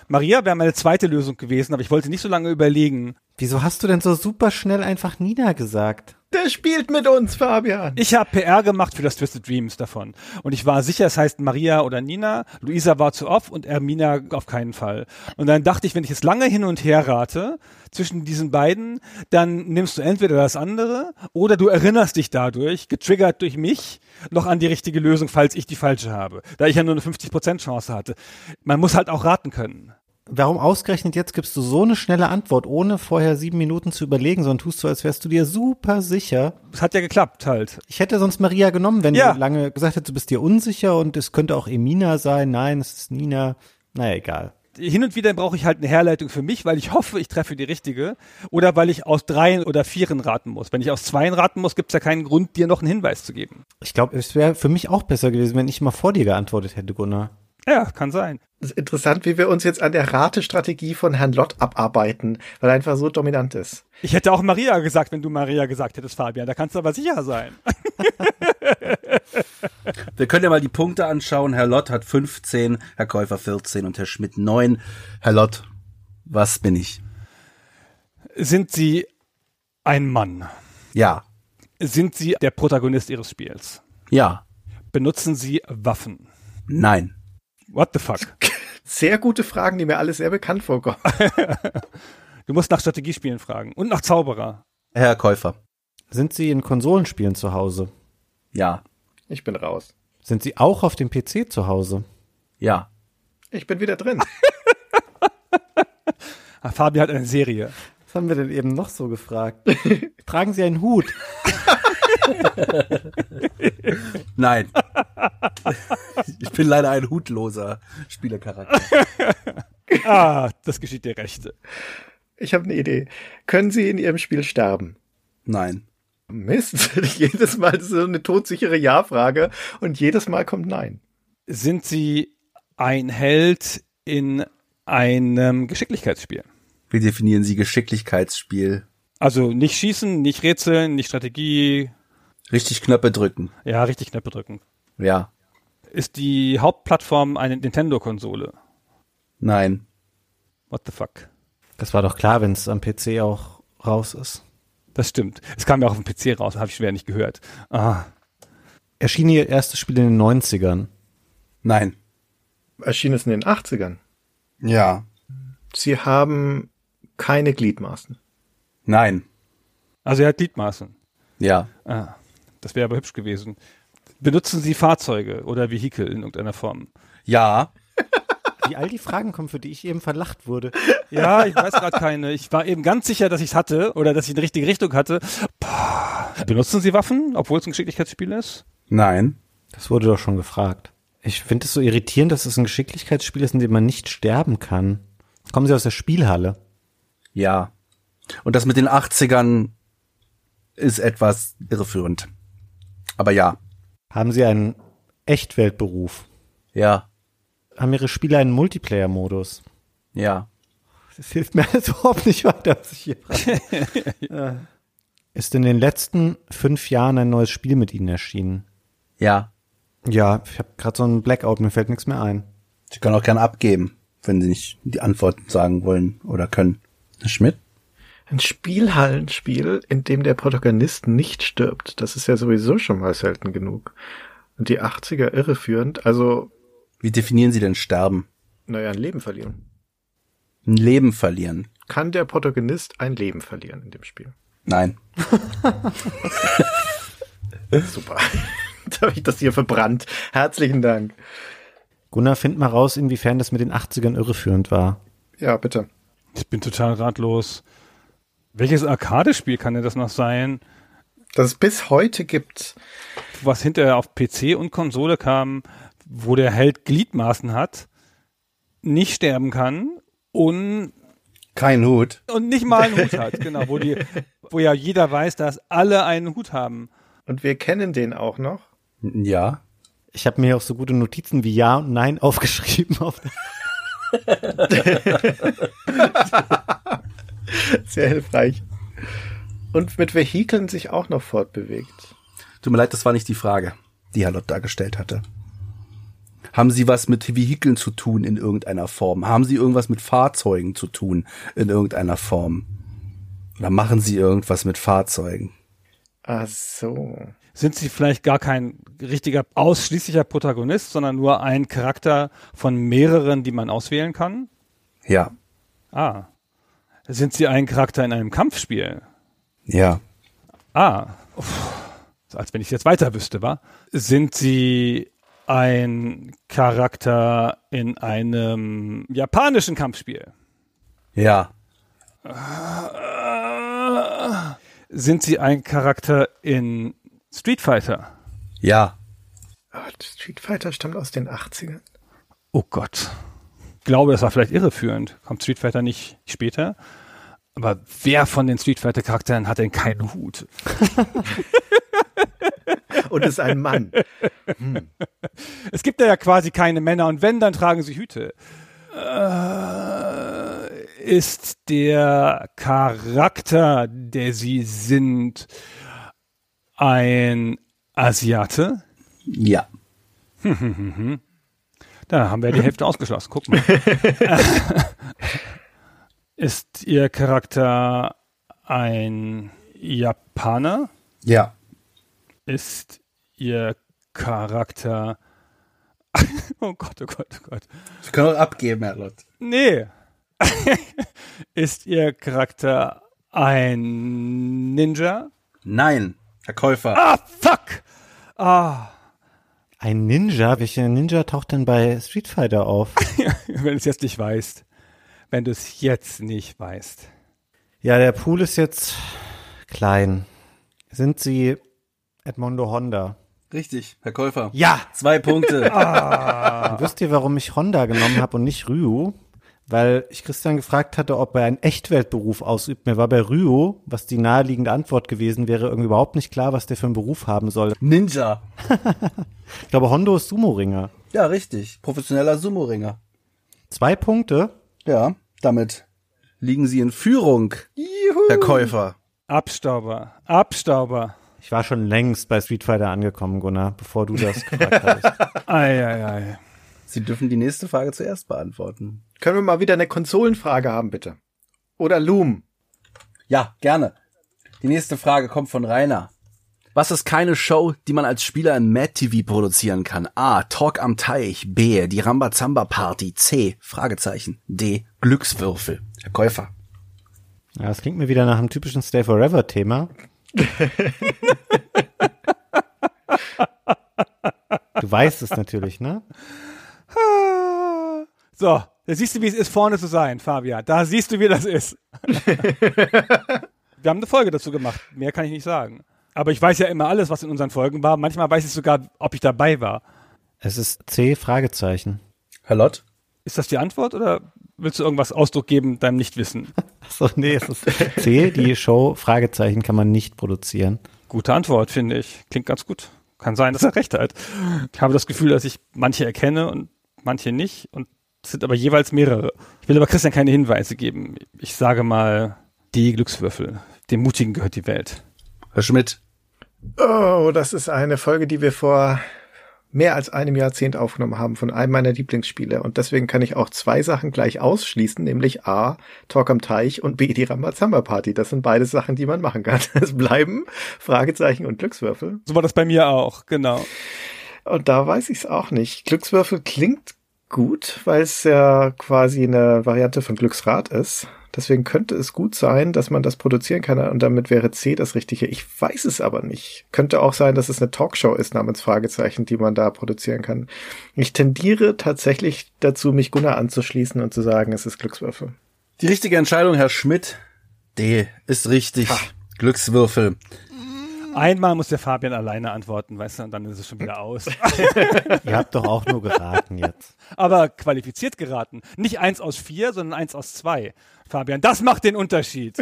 Maria wäre meine zweite Lösung gewesen, aber ich wollte nicht so lange überlegen. Wieso hast du denn so super schnell einfach Nina gesagt? Der spielt mit uns, Fabian. Ich habe PR gemacht für das Twisted Dreams davon. Und ich war sicher, es heißt Maria oder Nina. Luisa war zu oft und Ermina auf keinen Fall. Und dann dachte ich, wenn ich jetzt lange hin und her rate zwischen diesen beiden, dann nimmst du entweder das andere oder du erinnerst dich dadurch, getriggert durch mich, noch an die richtige Lösung, falls ich die falsche habe. Da ich ja nur eine 50% Chance hatte. Man muss halt auch raten können. Warum ausgerechnet jetzt gibst du so eine schnelle Antwort, ohne vorher sieben Minuten zu überlegen, sondern tust du, als wärst du dir super sicher? Es hat ja geklappt halt. Ich hätte sonst Maria genommen, wenn Ja. du lange gesagt hättest, du bist dir unsicher und es könnte auch Emina sein. Nein, es ist Nina. Naja, egal. hin und wieder brauche ich halt eine Herleitung für mich, weil ich hoffe, ich treffe die richtige. Oder weil ich aus dreien oder vieren raten muss. Wenn ich aus zweien raten muss, gibt es ja keinen Grund, dir noch einen Hinweis zu geben. Ich glaube, es wäre für mich auch besser gewesen, wenn ich mal vor dir geantwortet hätte, Gunnar. Ja, kann sein. Es ist interessant, wie wir uns jetzt an der Ratestrategie von Herrn Lott abarbeiten, weil er einfach so dominant ist. Ich hätte auch Maria gesagt, wenn du Maria gesagt hättest, Fabian. Da kannst du aber sicher sein. [LAUGHS] Wir können ja mal die Punkte anschauen. Herr Lott hat 15, Herr Käufer 14 und Herr Schmidt 9. Herr Lott, was bin ich? Sind sie ein Mann? Ja. Sind sie der Protagonist ihres Spiels? Ja. Benutzen sie Waffen? Nein. What the fuck? [LAUGHS] Sehr gute Fragen, die mir alle sehr bekannt vorkommen. [LAUGHS] Du musst nach Strategiespielen fragen. Und nach Zauberer. Herr Käufer. Sind sie in Konsolenspielen zu Hause? Ja. Ich bin raus. Sind sie auch auf dem PC zu Hause? Ja. Ich bin wieder drin. [LAUGHS] Ah, Fabian hat eine Serie. Was haben wir denn eben noch so gefragt? Tragen sie einen Hut? Nein. ich bin leider ein hutloser Spielercharakter. Ah, das geschieht dir recht. Ich habe eine Idee. Können Sie in Ihrem Spiel sterben? Nein. Mist. [LAUGHS] jedes Mal ist so eine todsichere Ja-Frage und jedes Mal kommt Nein. Sind sie ein Held in einem Geschicklichkeitsspiel? Wie definieren Sie Geschicklichkeitsspiel? Also nicht schießen, nicht rätseln, nicht Strategie. Richtig Knöpfe drücken. Ja, richtig Knöpfe drücken. Ja. Ist die Hauptplattform eine Nintendo-Konsole? Nein. What the fuck? Das war doch klar, wenn es am PC auch raus ist. Das stimmt. Es kam ja auch auf dem PC raus, habe ich schwer nicht gehört. Ah, Erschien ihr erstes Spiel in den 90ern. Nein. Erschien es in den 80ern. Ja. Sie haben keine Gliedmaßen. Nein. also er hat Gliedmaßen. Ja. Ah, das wäre aber hübsch gewesen. Benutzen Sie Fahrzeuge oder Vehikel in irgendeiner Form? Ja. [LAUGHS] Wie all die Fragen kommen, für die ich eben verlacht wurde. Ja, ich weiß gerade keine. Ich war eben ganz sicher, dass ich es hatte oder dass ich in die richtige Richtung hatte. Boah. Benutzen Sie Waffen, obwohl es ein Geschicklichkeitsspiel ist? Nein. Das wurde doch schon gefragt. Ich finde es so irritierend, dass es ein Geschicklichkeitsspiel ist, in dem man nicht sterben kann. Kommen Sie aus der Spielhalle? Ja. Und das mit den 80ern ist etwas irreführend. Aber ja, Haben Sie einen Echtweltberuf? ja, Haben Ihre Spieler einen Multiplayer-Modus? ja, Das hilft mir alles überhaupt nicht weiter, was ich hier frage. [LAUGHS] Ist in den letzten fünf Jahren ein neues Spiel mit Ihnen erschienen? ja. Ja, ich habe gerade so einen Blackout, mir fällt nichts mehr ein. Sie können auch gerne abgeben, wenn Sie nicht die Antwort sagen wollen oder können. Herr Schmidt? Ein Spielhallenspiel, in dem der Protagonist nicht stirbt. Das ist ja sowieso schon mal selten genug. Und die 80er irreführend, also, Wie definieren Sie denn Sterben? naja, ein Leben verlieren. Ein Leben verlieren? Kann der Protagonist ein Leben verlieren in dem Spiel? Nein. [LAUGHS] Super. Jetzt habe ich das hier verbrannt. Herzlichen Dank. Gunnar, find mal raus, inwiefern das mit den 80ern irreführend war. Ja, bitte. Ich bin total ratlos. Welches Arcade-Spiel kann denn das noch sein, Das es bis heute gibt. was hinterher auf PC und Konsole kam, wo der Held Gliedmaßen hat, nicht sterben kann und, Kein Hut. und nicht mal einen Hut [LAUGHS] hat, genau, wo die, wo ja jeder weiß, dass alle einen Hut haben. Und wir kennen den auch noch. Ja. Ich habe mir hier auch so gute Notizen wie Ja und Nein [LAUGHS] aufgeschrieben. Auf [LAUGHS] [LAUGHS] Sehr hilfreich. Und mit Vehikeln sich auch noch fortbewegt. Tut mir leid, das war nicht die Frage, die Herr Lott dargestellt hatte. Haben Sie was mit Vehikeln zu tun in irgendeiner Form? Haben Sie irgendwas mit Fahrzeugen zu tun in irgendeiner Form? Oder machen Sie irgendwas mit Fahrzeugen? Ach so. Sind sie vielleicht gar kein richtiger ausschließlicher Protagonist, sondern nur ein Charakter von mehreren, die man auswählen kann? Ja. Ah. Sind sie ein Charakter in einem Kampfspiel? Ja. Ah, Uff. So, als wenn ich jetzt weiter wüsste, wa? Sind Sie ein Charakter in einem japanischen Kampfspiel? Ja. Sind Sie ein Charakter in Street Fighter? Ja. Street Fighter stammt aus den 80ern. Oh Gott. Ich glaube, das war vielleicht irreführend. Kommt Street Fighter nicht später? Aber wer von den Street Fighter Charakteren hat denn keinen Hut? [LAUGHS] Und ist ein Mann. Es gibt ja quasi keine Männer und wenn, dann tragen sie Hüte. Äh, ist der Charakter, der sie sind, ein Asiate? Ja. Da haben wir die [LAUGHS] Hälfte ausgeschlossen. Guck mal. [LAUGHS] ist ihr Charakter ein Japaner? Ja. Ist ihr Charakter. [LAUGHS] oh Gott, oh Gott, oh Gott. Sie können auch abgeben, Herr Lott. Nee. ist ihr Charakter ein Ninja? Nein. Herr Käufer. Ah, fuck! Ah, Ein Ninja? Welcher Ninja taucht denn bei Street Fighter auf? [LAUGHS] wenn du es jetzt nicht weißt. Wenn du es jetzt nicht weißt. ja, der Pool ist jetzt klein. Sind Sie Edmondo Honda? Richtig, Herr Käufer. Ja! Zwei Punkte. Und [LAUGHS] wisst ihr, warum ich Honda genommen habe und nicht Ryu? Weil ich Christian gefragt hatte, ob er einen Echtweltberuf ausübt. Mir war bei Ryu, was die naheliegende Antwort gewesen wäre, irgendwie überhaupt nicht klar, was der für einen Beruf haben soll. Ninja. [LAUGHS] Ich glaube, Hondo ist Sumo-Ringer. Ja, richtig. Professioneller Sumo-Ringer. Zwei Punkte. Ja, damit liegen Sie in Führung, Herr Käufer. Abstauber. Abstauber. Ich war schon längst bei Street Fighter angekommen, Gunnar, bevor du das gefragt hattest. [LAUGHS] Ei, ei, ei. Sie dürfen die nächste Frage zuerst beantworten. Können wir mal wieder eine Konsolenfrage haben, bitte? Oder Loom? Ja, gerne. Die nächste Frage kommt von Rainer. Was ist keine Show, die man als Spieler in Mad TV produzieren kann? A. Talk am Teich. B. Die Rambazamba Party. C. Fragezeichen. D. Glückswürfel. Herr Käufer. Ja, das klingt mir wieder nach einem typischen Stay Forever Thema. [LAUGHS] Du weißt es natürlich, ne? So, da siehst du, wie es ist, vorne zu sein, Fabian. Da siehst du, wie das ist. [LAUGHS] Wir haben eine Folge dazu gemacht. Mehr kann ich nicht sagen. Aber ich weiß ja immer alles, was in unseren Folgen war. Manchmal weiß ich sogar, ob ich dabei war. Es ist C, Fragezeichen. Herr Lott? Ist das die Antwort oder willst du irgendwas Ausdruck geben, deinem Nichtwissen? [LAUGHS] So, nee, es ist C, die Show, Fragezeichen kann man nicht produzieren. Gute Antwort, finde ich. Klingt ganz gut. Kann sein, dass er recht hat. Ich habe das Gefühl, dass ich manche erkenne und manche nicht und sind aber jeweils mehrere. Ich will aber Christian keine Hinweise geben. Ich sage mal die Glückswürfel. Dem Mutigen gehört die Welt. Herr Schmidt. Oh, das ist eine Folge, die wir vor mehr als einem Jahrzehnt aufgenommen haben von einem meiner Lieblingsspiele. Und deswegen kann ich auch zwei Sachen gleich ausschließen, nämlich A, Talk am Teich und B, die Rambazamba Party. Das sind beide Sachen, die man machen kann. [LAUGHS] Es bleiben Fragezeichen und Glückswürfel. So war das bei mir auch, genau. Und da weiß ich es auch nicht. Glückswürfel klingt gut, weil es ja quasi eine Variante von Glücksrad ist. Deswegen könnte es gut sein, dass man das produzieren kann und damit wäre C das Richtige. Ich weiß es aber nicht. Könnte auch sein, dass es eine Talkshow ist namens Fragezeichen, die man da produzieren kann. Ich tendiere tatsächlich dazu, mich Gunnar anzuschließen und zu sagen, es ist Glückswürfel. Die richtige Entscheidung, Herr Schmidt. D ist richtig. Ha. Glückswürfel. Einmal muss der Fabian alleine antworten, weißt du, und dann ist es schon wieder aus. [LAUGHS] Ihr habt doch auch nur geraten jetzt. Aber qualifiziert geraten. Nicht eins aus vier, sondern eins aus zwei. Fabian, das macht den Unterschied.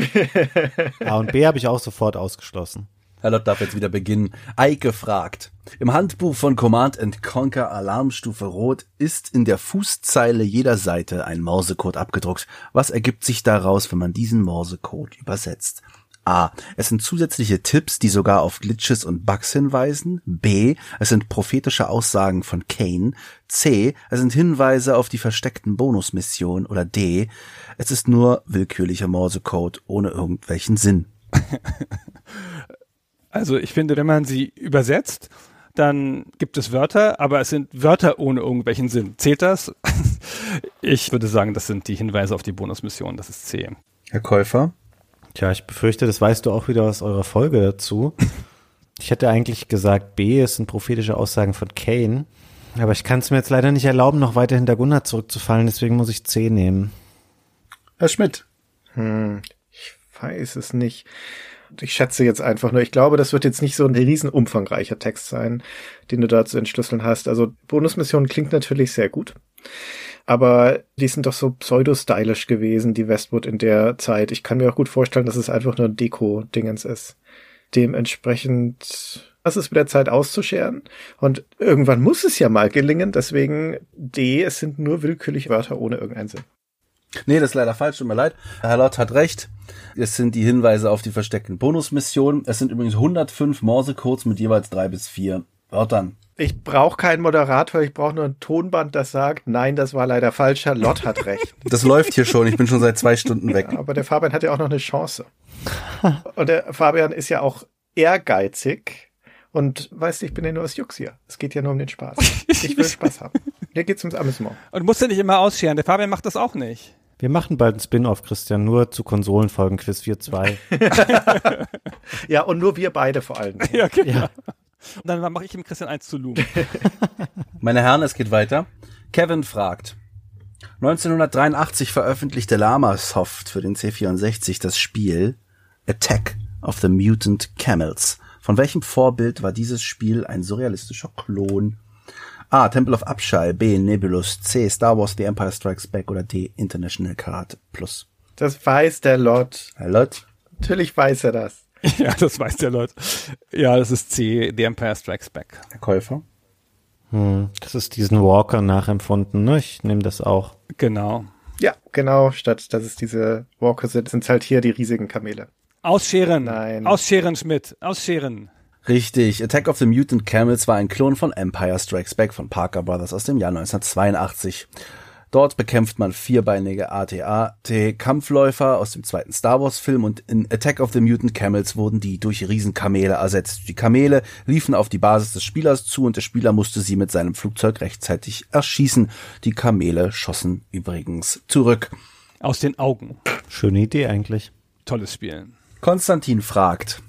[LAUGHS] A und B habe ich auch sofort ausgeschlossen. Herr Lott darf jetzt wieder beginnen. Eike fragt. Im Handbuch von Command Conquer Alarmstufe Rot ist in der Fußzeile jeder Seite ein Morsecode abgedruckt. Was ergibt sich daraus, wenn man diesen Morsecode übersetzt? A. Es sind zusätzliche Tipps, die sogar auf Glitches und Bugs hinweisen. B. Es sind prophetische Aussagen von Kane. C. Es sind Hinweise auf die versteckten Bonusmissionen. Oder D. Es ist nur willkürlicher Morsecode ohne irgendwelchen Sinn. [LAUGHS] Also ich finde, wenn man sie übersetzt, dann gibt es Wörter, aber es sind Wörter ohne irgendwelchen Sinn. Zählt das? [LAUGHS] Ich würde sagen, das sind die Hinweise auf die Bonusmission. Das ist C. Herr Käufer? Tja, ich befürchte, das weißt du auch wieder aus eurer Folge dazu. Ich hätte eigentlich gesagt, B, es sind prophetische Aussagen von Kane. Aber ich kann es mir jetzt leider nicht erlauben, noch weiter hinter Gunnar zurückzufallen, deswegen muss ich C nehmen. Herr Schmidt. Hm, ich weiß es nicht. Ich schätze jetzt einfach nur, ich glaube, das wird jetzt nicht so ein riesen umfangreicher Text sein, den du da zu entschlüsseln hast. Also Bonusmission klingt natürlich sehr gut aber die sind doch so pseudo-stylisch gewesen, die Westwood in der Zeit. Ich kann mir auch gut vorstellen, dass es einfach nur ein Deko-Dingens ist. Dementsprechend, was ist mit der Zeit auszuscheren? Und irgendwann muss es ja mal gelingen, deswegen D, es sind nur willkürlich Wörter ohne irgendeinen Sinn. Nee, das ist leider falsch, tut mir leid. Herr Lott hat recht. Es sind die Hinweise auf die versteckten Bonusmissionen. Es sind übrigens 105 Morse-Codes mit jeweils drei bis vier Wörtern. Ich brauche keinen Moderator, ich brauche nur ein Tonband, das sagt, nein, das war leider falsch, Herr Lott hat recht. [LAUGHS] Das läuft hier schon, ich bin schon seit zwei Stunden weg. Ja, aber der Fabian hat ja auch noch eine Chance. Und der Fabian ist ja auch ehrgeizig und weißt du, ich bin ja nur aus Jux hier. Es geht ja nur um den Spaß. [LAUGHS] Ich will Spaß haben. Hier geht's ums Amüsement. Und musst du nicht immer ausscheren, der Fabian macht das auch nicht. Wir machen bald einen Spin-off, Christian, nur zu Konsolenfolgen Quiz 4.2. [LAUGHS] ja, und nur wir beide vor allem. Ja, genau. Ja. Und dann mache ich ihm Christian 1 zu Loom. [LAUGHS] Meine Herren, es geht weiter. Kevin fragt. 1983 veröffentlichte Lamasoft für den C64 das Spiel Attack of the Mutant Camels. Von welchem Vorbild war dieses Spiel ein surrealistischer Klon? A. Temple of Upshai, B. Nebulus, C. Star Wars The Empire Strikes Back oder D. International Karate Plus. Das weiß der Lord. Herr Lott? Natürlich weiß er das. [LAUGHS] Ja, das weiß der Leute. Ja, das ist C, The Empire Strikes Back. Der Käufer. Hm, das ist diesen Walker nachempfunden, ne? Ich nehme das auch. Genau. Ja, genau. Statt dass es diese Walker sind, sind es halt hier die riesigen Kamele. Ausscheren. Nein. Ausscheren, Schmidt. Ausscheren. Richtig. Attack of the Mutant Camels war ein Klon von Empire Strikes Back von Parker Brothers aus dem Jahr 1982. Dort bekämpft man vierbeinige AT-AT-Kampfläufer aus dem zweiten Star Wars Film und in Attack of the Mutant Camels wurden die durch Riesenkamele ersetzt. Die Kamele liefen auf die Basis des Spielers zu und der Spieler musste sie mit seinem Flugzeug rechtzeitig erschießen. Die Kamele schossen übrigens zurück. Aus den Augen. Schöne Idee eigentlich. Tolles Spiel. Konstantin fragt,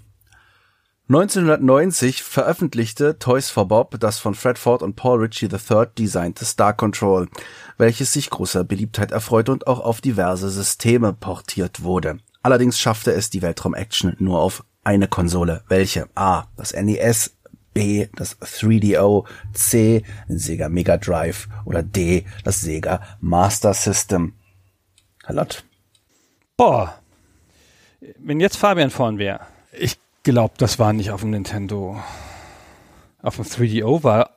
1990 veröffentlichte Toys for Bob das von Fred Ford und Paul Ritchie III designte Star Control, welches sich großer Beliebtheit erfreute und auch auf diverse Systeme portiert wurde. Allerdings schaffte es die Weltraum-Action nur auf eine Konsole. Welche? A. Das NES, B. Das 3DO, C. Sega Mega Drive oder D. Das Sega Master System. Herr Lott. Boah. Wenn jetzt Fabian vorn wäre. Ich glaube, das war nicht auf dem Nintendo. Auf dem 3DO war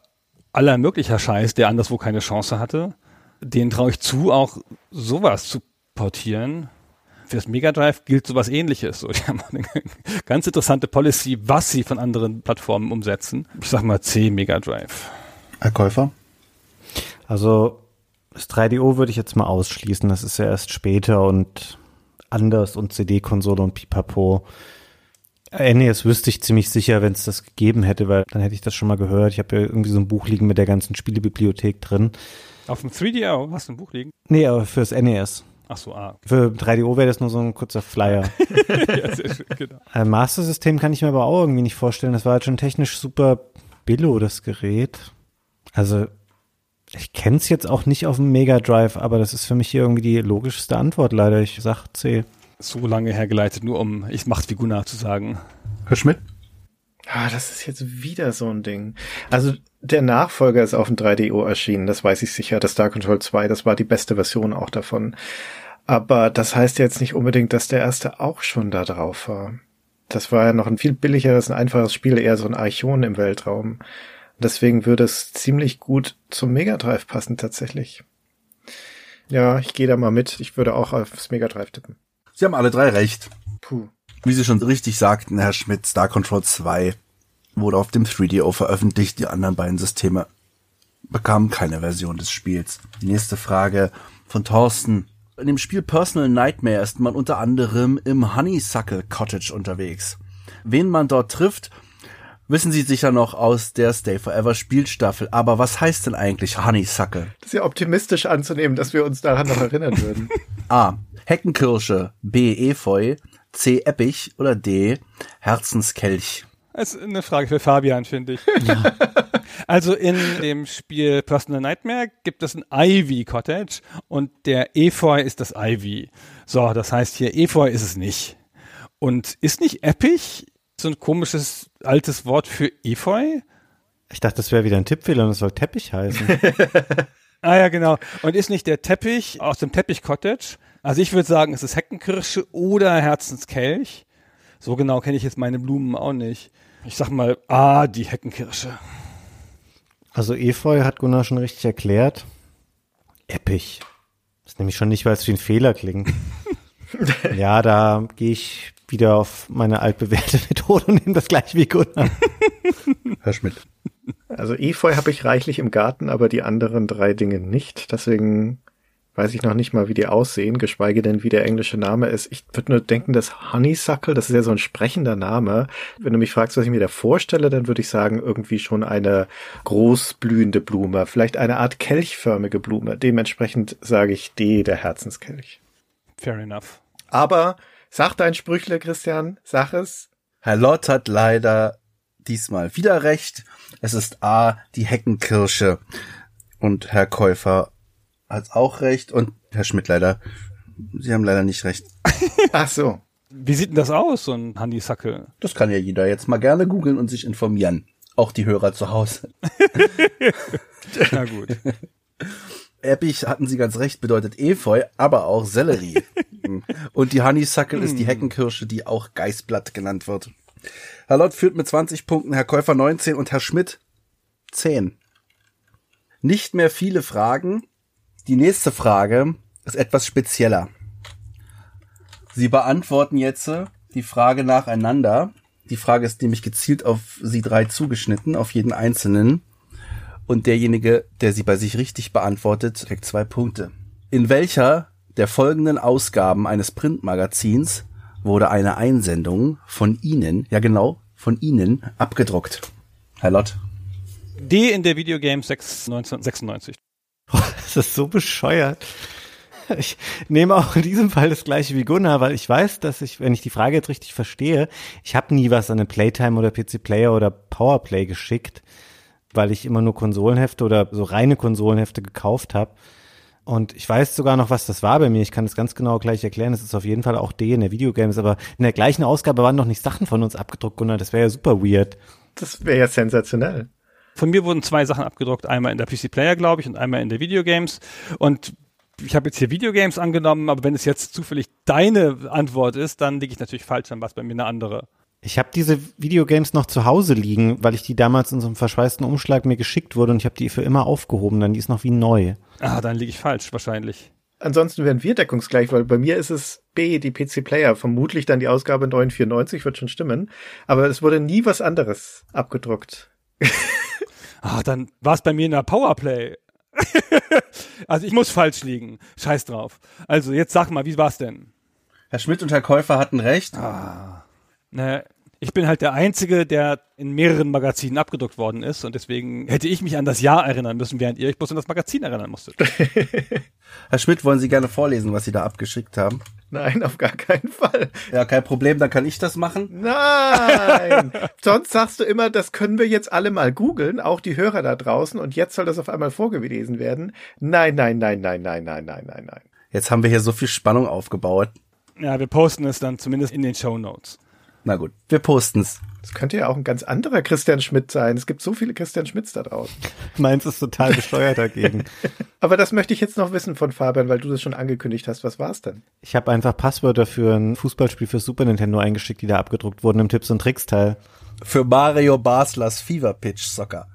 aller möglicher Scheiß, der anderswo keine Chance hatte. Den traue ich zu, auch sowas zu portieren. Für das Mega Drive gilt sowas ähnliches. So, [LAUGHS] die haben eine ganz interessante Policy, was sie von anderen Plattformen umsetzen. Ich sag mal C Mega Drive. Herr Käufer? Also das 3DO würde ich jetzt mal ausschließen. Das ist ja erst später und anders und CD-Konsole und Pipapo. NES wüsste ich ziemlich sicher, wenn es das gegeben hätte, weil dann hätte ich das schon mal gehört. Ich habe ja irgendwie so ein Buch liegen mit der ganzen Spielebibliothek drin. Auf dem 3DO hast du ein Buch liegen? Nee, aber fürs NES. Ach so, ah. Für 3DO wäre das nur so ein kurzer Flyer. [LAUGHS] ja, sehr schön, genau. Ein Master-System kann ich mir aber auch irgendwie nicht vorstellen. Das war halt schon technisch super billo, das Gerät. Also, ich kenne es jetzt auch nicht auf dem Mega Drive, aber das ist für mich hier irgendwie die logischste Antwort leider. Ich sag C. So lange hergeleitet, nur um ich mach's wie Gunnar zu sagen. Herr Schmidt? Ah, das ist jetzt wieder so ein Ding. Also der Nachfolger ist auf dem 3DO erschienen, das weiß ich sicher. Das Star Control 2, das war die beste Version auch davon. Aber das heißt jetzt nicht unbedingt, dass der erste auch schon da drauf war. Das war ja noch ein viel billigeres, ein einfaches Spiel, eher so ein Archon im Weltraum. Deswegen würde es ziemlich gut zum Mega Drive passen tatsächlich. Ja, ich gehe da mal mit. Ich würde auch aufs Mega Drive tippen. Sie haben alle drei recht. Puh. Wie Sie schon richtig sagten, Herr Schmidt, Star Control 2 wurde auf dem 3DO veröffentlicht. Die anderen beiden Systeme bekamen keine Version des Spiels. Die nächste Frage von Thorsten. In dem Spiel Personal Nightmare ist man unter anderem im Honeysuckle Cottage unterwegs. Wen man dort trifft, wissen Sie sicher noch aus der Stay Forever Spielstaffel. Aber was heißt denn eigentlich Honeysuckle? Das ist ja optimistisch anzunehmen, dass wir uns daran noch erinnern würden. [LAUGHS] A. Heckenkirsche, B. Efeu, C. Eppich oder D. Herzenskelch. Das ist eine Frage für Fabian, finde ich. [LAUGHS] Also in dem Spiel Personal Nightmare gibt es ein Ivy Cottage und der Efeu ist das Ivy. So, das heißt hier Efeu ist es nicht. Und ist nicht Eppich so ein komisches altes Wort für Efeu? Ich dachte, das wäre wieder ein Tippfehler und es soll Teppich heißen. [LAUGHS] Ah ja, genau. Und ist nicht der Teppich aus dem Teppich Cottage? Also ich würde sagen, es ist Heckenkirsche oder Herzenskelch. So genau kenne ich jetzt meine Blumen auch nicht. Ich sag mal, ah, die Heckenkirsche. Also Efeu hat Gunnar schon richtig erklärt. Eppich. Das ist nämlich schon nicht, weil es wie ein Fehler klingt. [LAUGHS] ja, da gehe ich wieder auf meine altbewährte [LAUGHS] Methode und nehme das gleich wie Gunnar. Herr Schmidt. Also Efeu habe ich reichlich im Garten, aber die anderen drei Dinge nicht. Deswegen weiß ich noch nicht mal, wie die aussehen, geschweige denn, wie der englische Name ist. Ich würde nur denken, dass Honeysuckle, das ist ja so ein sprechender Name. Wenn du mich fragst, was ich mir da vorstelle, dann würde ich sagen, irgendwie schon eine großblühende Blume, vielleicht eine Art kelchförmige Blume. Dementsprechend sage ich D, der Herzenskelch. Fair enough. Aber sag dein Sprüchle, Christian, sag es. Herr Lott hat leider diesmal wieder recht. Es ist A, die Heckenkirsche. Und Herr Käufer hat auch recht. Und Herr Schmidt leider. Sie haben leider nicht recht. [LAUGHS] Ach so. Wie sieht denn das aus, so ein Honeysuckle? Das kann ja jeder jetzt mal gerne googeln und sich informieren. Auch die Hörer zu Hause. [LAUGHS] Na gut. [LAUGHS] Eppich hatten Sie ganz recht, bedeutet Efeu, aber auch Sellerie. und die Honeysuckle ist die Heckenkirsche, die auch Geißblatt genannt wird. Herr Lott führt mit 20 Punkten, Herr Käufer 19 und Herr Schmidt 10. Nicht mehr viele Fragen. Die nächste Frage ist etwas spezieller. Sie beantworten jetzt die Frage nacheinander. Die Frage ist nämlich gezielt auf Sie drei zugeschnitten, auf jeden einzelnen. Und derjenige, der sie bei sich richtig beantwortet, kriegt zwei Punkte. In welcher der folgenden Ausgaben eines Printmagazins wurde eine Einsendung von Ihnen, ja genau, von Ihnen abgedruckt? Herr Lott. D in der Videogame 6, 1996. Das ist so bescheuert. Ich nehme auch in diesem Fall das gleiche wie Gunnar, weil ich weiß, dass ich, wenn ich die Frage jetzt richtig verstehe, ich habe nie was an eine Playtime oder PC Player oder Powerplay geschickt, weil ich immer nur Konsolenhefte oder so reine Konsolenhefte gekauft habe. Und ich weiß sogar noch, was das war bei mir. Ich kann das ganz genau gleich erklären. Es ist auf jeden Fall auch D in der Videogames, aber in der gleichen Ausgabe waren noch nicht Sachen von uns abgedruckt, Gunnar. Das wäre ja super weird. Das wäre ja sensationell. Von mir wurden zwei Sachen abgedruckt, einmal in der PC Player, glaube ich, und einmal in der Videogames. Und Ich habe jetzt hier Videogames angenommen, aber wenn es jetzt zufällig deine Antwort ist, dann liege ich natürlich falsch, dann war es bei mir eine andere. Ich habe diese Videogames noch zu Hause liegen, weil ich die damals in so einem verschweißten Umschlag mir geschickt wurde und ich habe die für immer aufgehoben, dann die ist noch wie neu. Ah, dann liege ich falsch, wahrscheinlich. Ansonsten wären wir deckungsgleich, weil bei mir ist es B, die PC Player. Vermutlich dann die Ausgabe 994 wird schon stimmen. Aber es wurde nie was anderes abgedruckt. [LAUGHS] Ah, dann war es bei mir in der Powerplay. [LAUGHS] also ich muss falsch liegen. Scheiß drauf. Also jetzt sag mal, wie war's denn? Herr Schmidt und Herr Käufer hatten recht. Ne, ich bin halt der Einzige, der in mehreren Magazinen abgedruckt worden ist und deswegen hätte ich mich an das Jahr erinnern müssen, während ihr euch bloß an das Magazin erinnern musstet. [LAUGHS] Herr Schmidt, wollen Sie gerne vorlesen, was Sie da abgeschickt haben? Nein, auf gar keinen Fall. Ja, kein Problem, dann kann ich das machen. Nein! [LAUGHS] Sonst sagst du immer, das können wir jetzt alle mal googeln, auch die Hörer da draußen, und jetzt soll das auf einmal vorgelesen werden. Nein, nein, nein, nein, nein, nein, nein, nein, nein. Jetzt haben wir hier so viel Spannung aufgebaut. Ja, wir posten es dann zumindest in den Show Notes. Na gut, wir posten's. Das könnte ja auch ein ganz anderer Christian Schmidt sein. Es gibt so viele Christian Schmidts da draußen. [LAUGHS] Meins ist total bescheuert dagegen. [LAUGHS] Aber das möchte ich jetzt noch wissen von Fabian, weil du das schon angekündigt hast. Was war's denn? Ich habe einfach Passwörter für ein Fußballspiel für Super Nintendo eingeschickt, die da abgedruckt wurden im Tipps und Tricks Teil. Für Mario Baslers Fever Pitch Soccer.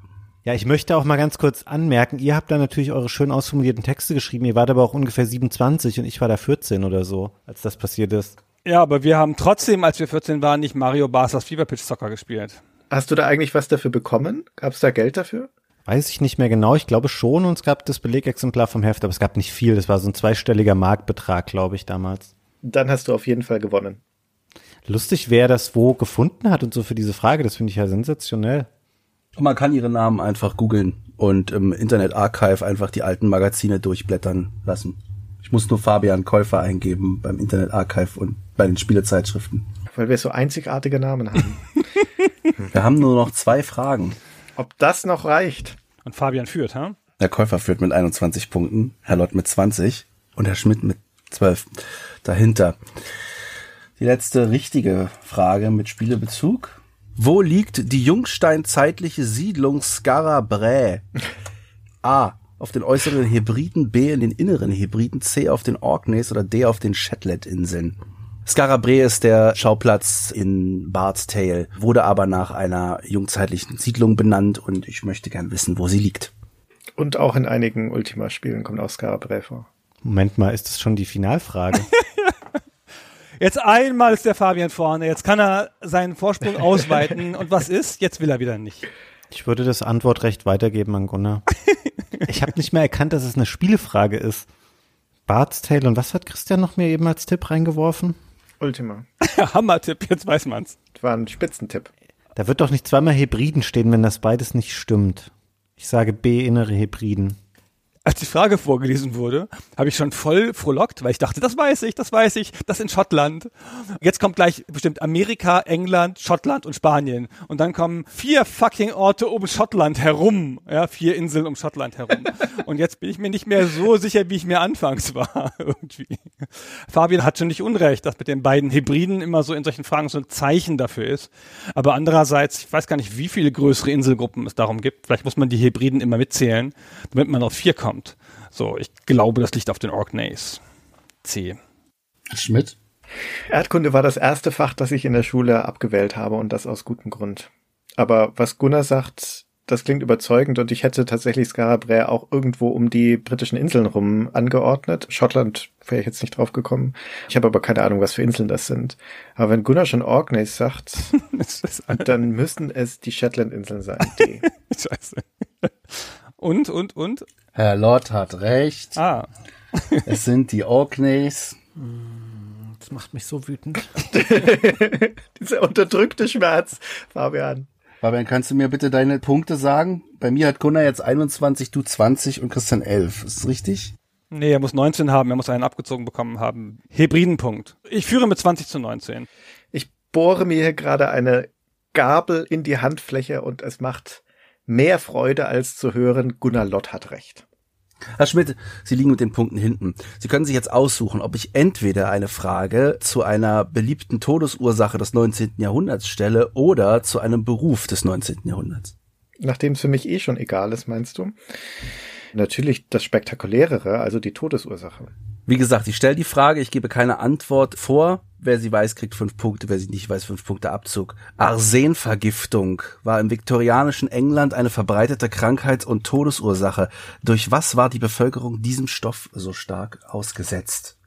Ja, ich möchte auch mal ganz kurz anmerken, ihr habt da natürlich eure schön ausformulierten Texte geschrieben, ihr wart aber auch ungefähr 27 und ich war da 14 oder so, als das passiert ist. Ja, aber wir haben trotzdem, als wir 14 waren, nicht Mario Basas Fever Pitch Soccer gespielt. Hast du da eigentlich was dafür bekommen? Gab es da Geld dafür? Weiß ich nicht mehr genau, ich glaube schon und es gab das Belegexemplar vom Heft, aber es gab nicht viel, das war so ein zweistelliger Markbetrag, glaube ich, damals. Dann hast du auf jeden Fall gewonnen. Lustig, wer das wo gefunden hat und so für diese Frage, das finde ich ja sensationell. Und man kann ihre Namen einfach googeln und im Internet Archive einfach die alten Magazine durchblättern lassen. Ich muss nur Fabian Käufer eingeben beim Internet Archive und bei den Spielezeitschriften. Weil wir so einzigartige Namen haben. [LAUGHS] Wir haben nur noch zwei Fragen. Ob das noch reicht? Und Fabian führt, ha? Herr Käufer führt mit 21 Punkten, Herr Lott mit 20 und Herr Schmidt mit 12. Dahinter. Die letzte richtige Frage mit Spielebezug. Wo liegt die jungsteinzeitliche Siedlung Skarabrae? A. Auf den äußeren Hebriden, B. in den inneren Hebriden, C. auf den Orkneys oder D. auf den Shetland-Inseln. Skarabrae ist der Schauplatz in Bard's Tale, wurde aber nach einer jungzeitlichen Siedlung benannt und ich möchte gern wissen, wo sie liegt. Und auch in einigen Ultima-Spielen kommt auch Skarabrae vor. Moment mal, ist das schon die Finalfrage? [LAUGHS] Jetzt einmal ist der Fabian vorne, jetzt kann er seinen Vorsprung [LAUGHS] ausweiten und was ist? Jetzt will er wieder nicht. Ich würde das Antwortrecht weitergeben an Gunnar. [LAUGHS] Ich habe nicht mehr erkannt, dass es eine Spielefrage ist. Bart's Tale und was hat Christian noch mir eben als Tipp reingeworfen? Ultima. [LAUGHS] Hammer-Tipp, jetzt weiß man's. Das war ein Spitzentipp. Da wird doch nicht zweimal Hebriden stehen, wenn das beides nicht stimmt. Ich sage B, innere Hebriden. Als die Frage vorgelesen wurde, habe ich schon voll frohlockt, weil ich dachte, das weiß ich, das weiß ich, das in Schottland. Jetzt kommt gleich bestimmt Amerika, England, Schottland und Spanien. Und dann kommen vier fucking Orte um Schottland herum. Ja, vier Inseln um Schottland herum. Und jetzt bin ich mir nicht mehr so sicher, wie ich mir anfangs [LAUGHS] war, irgendwie. Fabian hat schon nicht unrecht, dass mit den beiden Hybriden immer so in solchen Fragen so ein Zeichen dafür ist. Aber andererseits, ich weiß gar nicht, wie viele größere Inselgruppen es darum gibt. Vielleicht muss man die Hybriden immer mitzählen, damit man auf vier kommt. So, ich glaube, das liegt auf den Orkneys. C. Schmidt? Erdkunde war das erste Fach, das ich in der Schule abgewählt habe und das aus gutem Grund. Aber was Gunnar sagt, das klingt überzeugend und ich hätte tatsächlich Skarabrae auch irgendwo um die britischen Inseln rum angeordnet. Schottland wäre ich jetzt nicht drauf gekommen. Ich habe aber keine Ahnung, was für Inseln das sind. Aber wenn Gunnar schon Orkneys sagt, [LAUGHS] dann müssen es die Shetland-Inseln sein. Die. [LAUGHS] Scheiße. Und, und, und? Herr Lott hat recht. Ah. [LAUGHS] Es sind die Orkneys. Das macht mich so wütend. [LAUGHS] Dieser unterdrückte Schmerz, Fabian. Fabian, kannst du mir bitte deine Punkte sagen? Bei mir hat Gunnar jetzt 21, du 20 und Christian 11. Ist das richtig? Nee, er muss 19 haben, er muss einen abgezogen bekommen haben. Hebridenpunkt. Ich führe mit 20 zu 19. Ich bohre mir hier gerade eine Gabel in die Handfläche und es macht mehr Freude als zu hören, Gunnar Lott hat recht. Herr Schmidt, Sie liegen mit den Punkten hinten. Sie können sich jetzt aussuchen, ob ich entweder eine Frage zu einer beliebten Todesursache des 19. Jahrhunderts stelle oder zu einem Beruf des 19. Jahrhunderts. Nachdem es für mich eh schon egal ist, meinst du? Natürlich das Spektakulärere, also die Todesursache. Wie gesagt, ich stelle die Frage, ich gebe keine Antwort vor. Wer sie weiß, kriegt fünf Punkte, wer sie nicht weiß, fünf Punkte Abzug. Arsenvergiftung war im viktorianischen England eine verbreitete Krankheit und Todesursache. Durch was war die Bevölkerung diesem Stoff so stark ausgesetzt?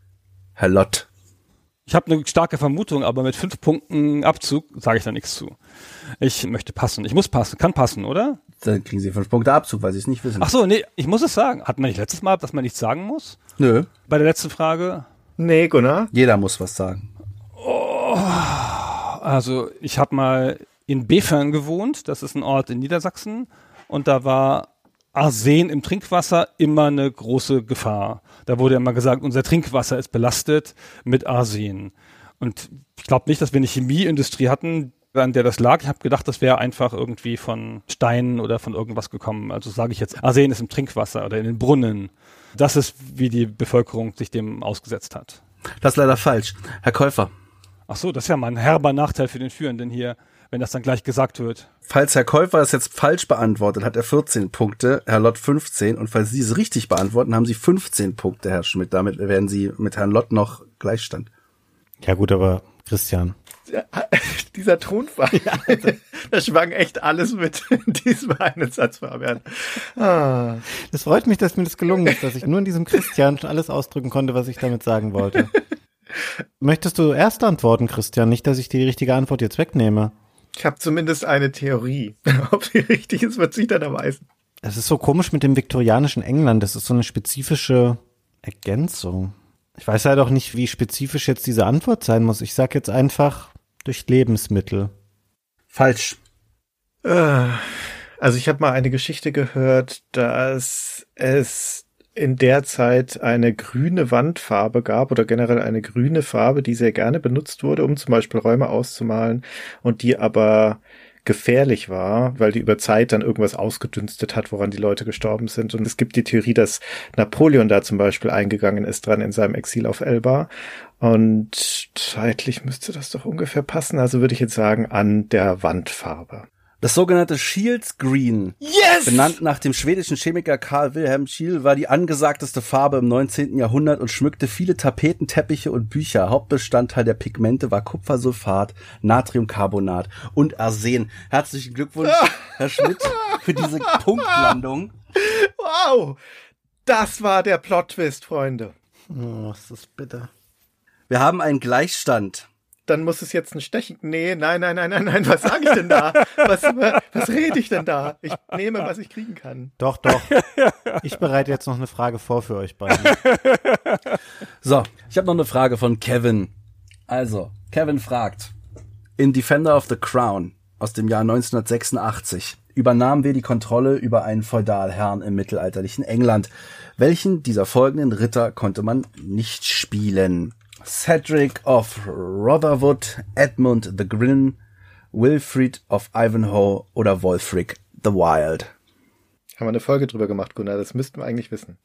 Herr Lott. Ich habe eine starke Vermutung, aber mit fünf Punkten Abzug sage ich da nichts zu. Ich möchte passen. Ich muss passen. Kann passen, oder? Dann kriegen Sie fünf Punkte Abzug, weil Sie es nicht wissen. Ach so, nee, ich muss es sagen. Hatten wir nicht letztes Mal, dass man nichts sagen muss? Nö, Bei der letzten Frage. Nee, Gunnar. jeder muss was sagen. Also ich habe mal in Befern gewohnt. Das ist ein Ort in Niedersachsen. Und da war Arsen im Trinkwasser immer eine große Gefahr. Da wurde immer gesagt, unser Trinkwasser ist belastet mit Arsen. Und ich glaube nicht, dass wir eine Chemieindustrie hatten, an der das lag. Ich habe gedacht, das wäre einfach irgendwie von Steinen oder von irgendwas gekommen. Also sage ich jetzt, Arsen ist im Trinkwasser oder in den Brunnen. Das ist, wie die Bevölkerung sich dem ausgesetzt hat. Das ist leider falsch. Herr Käufer, Ach so, das ist ja mal ein herber Nachteil für den Führenden hier, wenn das dann gleich gesagt wird. falls Herr Käufer es jetzt falsch beantwortet, hat er 14 Punkte, Herr Lott 15 und falls Sie es richtig beantworten, haben Sie 15 Punkte, Herr Schmidt. Damit werden Sie mit Herrn Lott noch Gleichstand. Ja gut, aber Christian, [LAUGHS] Dieser Tonfall, da schwang echt alles mit [LAUGHS] in diesem einen Satz, Fabian. Ah. es freut mich, dass mir das gelungen ist, dass ich nur in diesem Christian schon alles ausdrücken konnte, was ich damit sagen wollte. Möchtest du erst antworten, Christian? Nicht, dass ich die richtige Antwort jetzt wegnehme. Ich habe zumindest eine Theorie. [LAUGHS] Ob sie richtig ist, wird sich dann erweisen. Es ist so komisch mit dem viktorianischen England. Das ist so eine spezifische Ergänzung. Ich weiß halt auch nicht, wie spezifisch jetzt diese Antwort sein muss. Ich sag jetzt einfach durch Lebensmittel. Falsch. Äh, Also ich habe mal eine Geschichte gehört, dass es in der Zeit eine grüne Wandfarbe gab oder generell eine grüne Farbe, die sehr gerne benutzt wurde, um zum Beispiel Räume auszumalen und die aber gefährlich war, weil die über Zeit dann irgendwas ausgedünstet hat, woran die Leute gestorben sind. Und es gibt die Theorie, dass Napoleon da zum Beispiel eingegangen ist dran in seinem Exil auf Elba. Und zeitlich müsste das doch ungefähr passen. Also würde ich jetzt sagen, an der Wandfarbe. Das sogenannte Shields Green, Yes! benannt nach dem schwedischen Chemiker Karl Wilhelm Scheele, war die angesagteste Farbe im 19. Jahrhundert und schmückte viele Tapeten, Teppiche und Bücher. Hauptbestandteil der Pigmente war Kupfersulfat, Natriumcarbonat und Arsen. Herzlichen Glückwunsch, Herr Schmidt, für diese [LAUGHS] Punktlandung. Wow! Das war der Plot-Twist, Freunde. Oh, ist das bitter. Wir haben einen Gleichstand. Dann muss es jetzt ein Stechen. Nee, nein, nein, nein, nein, nein. Was sage ich denn da? Was, was rede ich denn da? Ich nehme, was ich kriegen kann. Doch, doch. Ich bereite jetzt noch eine Frage vor für euch beide. So, ich habe noch eine Frage von Kevin. Also, Kevin fragt, in Defender of the Crown aus dem Jahr 1986 übernahmen wir die Kontrolle über einen Feudalherrn im mittelalterlichen England. Welchen dieser folgenden Ritter konnte man nicht spielen? Cedric of Rotherwood, Edmund the Grin, Wilfrid of Ivanhoe oder Wolfric the Wild. Haben wir eine Folge drüber gemacht, Gunnar. Das müssten wir eigentlich wissen.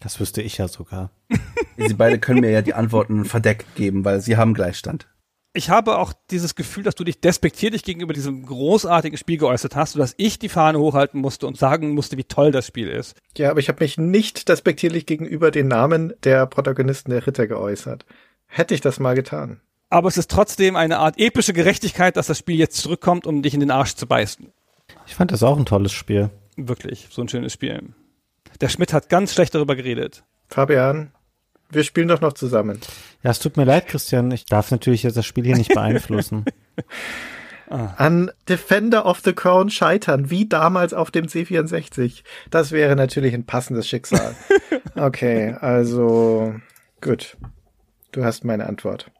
Das wüsste ich ja sogar. [LAUGHS] Sie beide können mir ja die Antworten verdeckt geben, weil sie haben Gleichstand. Ich habe auch dieses Gefühl, dass du dich despektierlich gegenüber diesem großartigen Spiel geäußert hast, sodass ich die Fahne hochhalten musste und sagen musste, wie toll das Spiel ist. Ja, aber ich habe mich nicht despektierlich gegenüber den Namen der Protagonisten der Ritter geäußert. Hätte ich das mal getan. Aber es ist trotzdem eine Art epische Gerechtigkeit, dass das Spiel jetzt zurückkommt, um dich in den Arsch zu beißen. Ich fand das auch ein tolles Spiel. Wirklich, so ein schönes Spiel. Der Schmidt hat ganz schlecht darüber geredet. Fabian, wir spielen doch noch zusammen. Ja, es tut mir leid, Christian. Ich darf natürlich jetzt das Spiel hier nicht beeinflussen. [LAUGHS] An Defender of the Crown scheitern, wie damals auf dem C64. Das wäre natürlich ein passendes Schicksal. [LAUGHS] Okay, also gut. Du hast meine Antwort.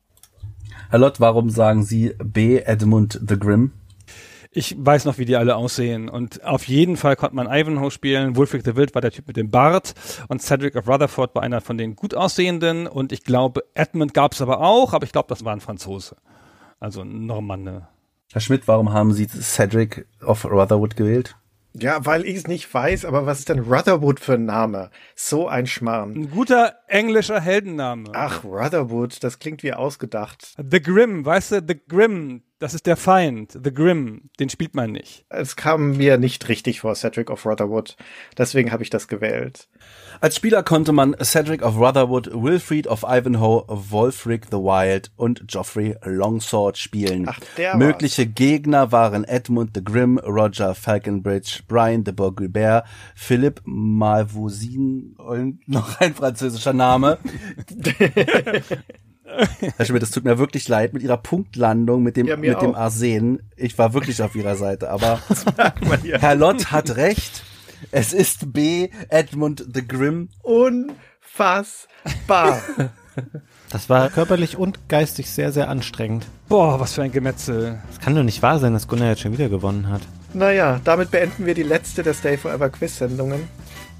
Herr Lott, warum sagen Sie B. Edmund the Grim? Ich weiß noch, wie die alle aussehen. Und auf jeden Fall konnte man Ivanhoe spielen. Wolfric the Wild war der Typ mit dem Bart. Und Cedric of Rutherford war einer von den gut aussehenden. Und ich glaube, Edmund gab es aber auch, aber ich glaube, das war ein Franzose. Also ein Normanne. Herr Schmidt, warum haben Sie Cedric of Rotherwood gewählt? Ja, weil ich es nicht weiß, aber was ist denn Rutherwood für ein Name? So ein Schmarrn. Ein guter englischer Heldenname. Ach, Rutherwood, das klingt wie ausgedacht. The Grim, weißt du, The Grim, das ist der Feind. The Grim, den spielt man nicht. Es kam mir nicht richtig vor, Cedric of Rutherwood. Deswegen habe ich das gewählt. Als Spieler konnte man Cedric of Rutherwood, Wilfried of Ivanhoe, Wolfric the Wild und Geoffrey Longsword spielen. Ach, der war's. Mögliche Gegner waren Edmund the Grim, Roger Falconbridge, Brian de Bourguibert, Philipp Malvoisin und [LAUGHS] noch ein französischer Name. [LAUGHS] Herr Schmidt, es tut mir wirklich leid mit Ihrer Punktlandung mit dem, Ja, mit dem. Arsen. Ich war wirklich auf Ihrer Seite, aber. [LAUGHS] Herr Lott hat recht. Es ist B, Edmund the Grim. Unfassbar. Das war körperlich und geistig sehr, sehr anstrengend. Boah, was für ein Gemetzel. Es kann doch nicht wahr sein, dass Gunnar jetzt schon wieder gewonnen hat. naja, damit beenden wir die letzte der Stay Forever Quiz-Sendungen.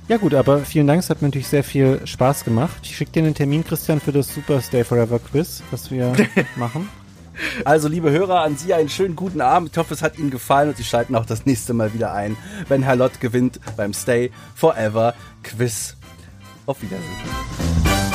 Ja gut, aber vielen Dank, es hat mir natürlich sehr viel Spaß gemacht. Ich schicke dir einen Termin, Christian, für das Super Stay Forever Quiz, was wir [LAUGHS] machen. Also, liebe Hörer, an Sie einen schönen guten Abend. Ich hoffe, es hat Ihnen gefallen und Sie schalten auch das nächste Mal wieder ein, wenn Herr Lott gewinnt beim Stay Forever Quiz. Auf Wiedersehen.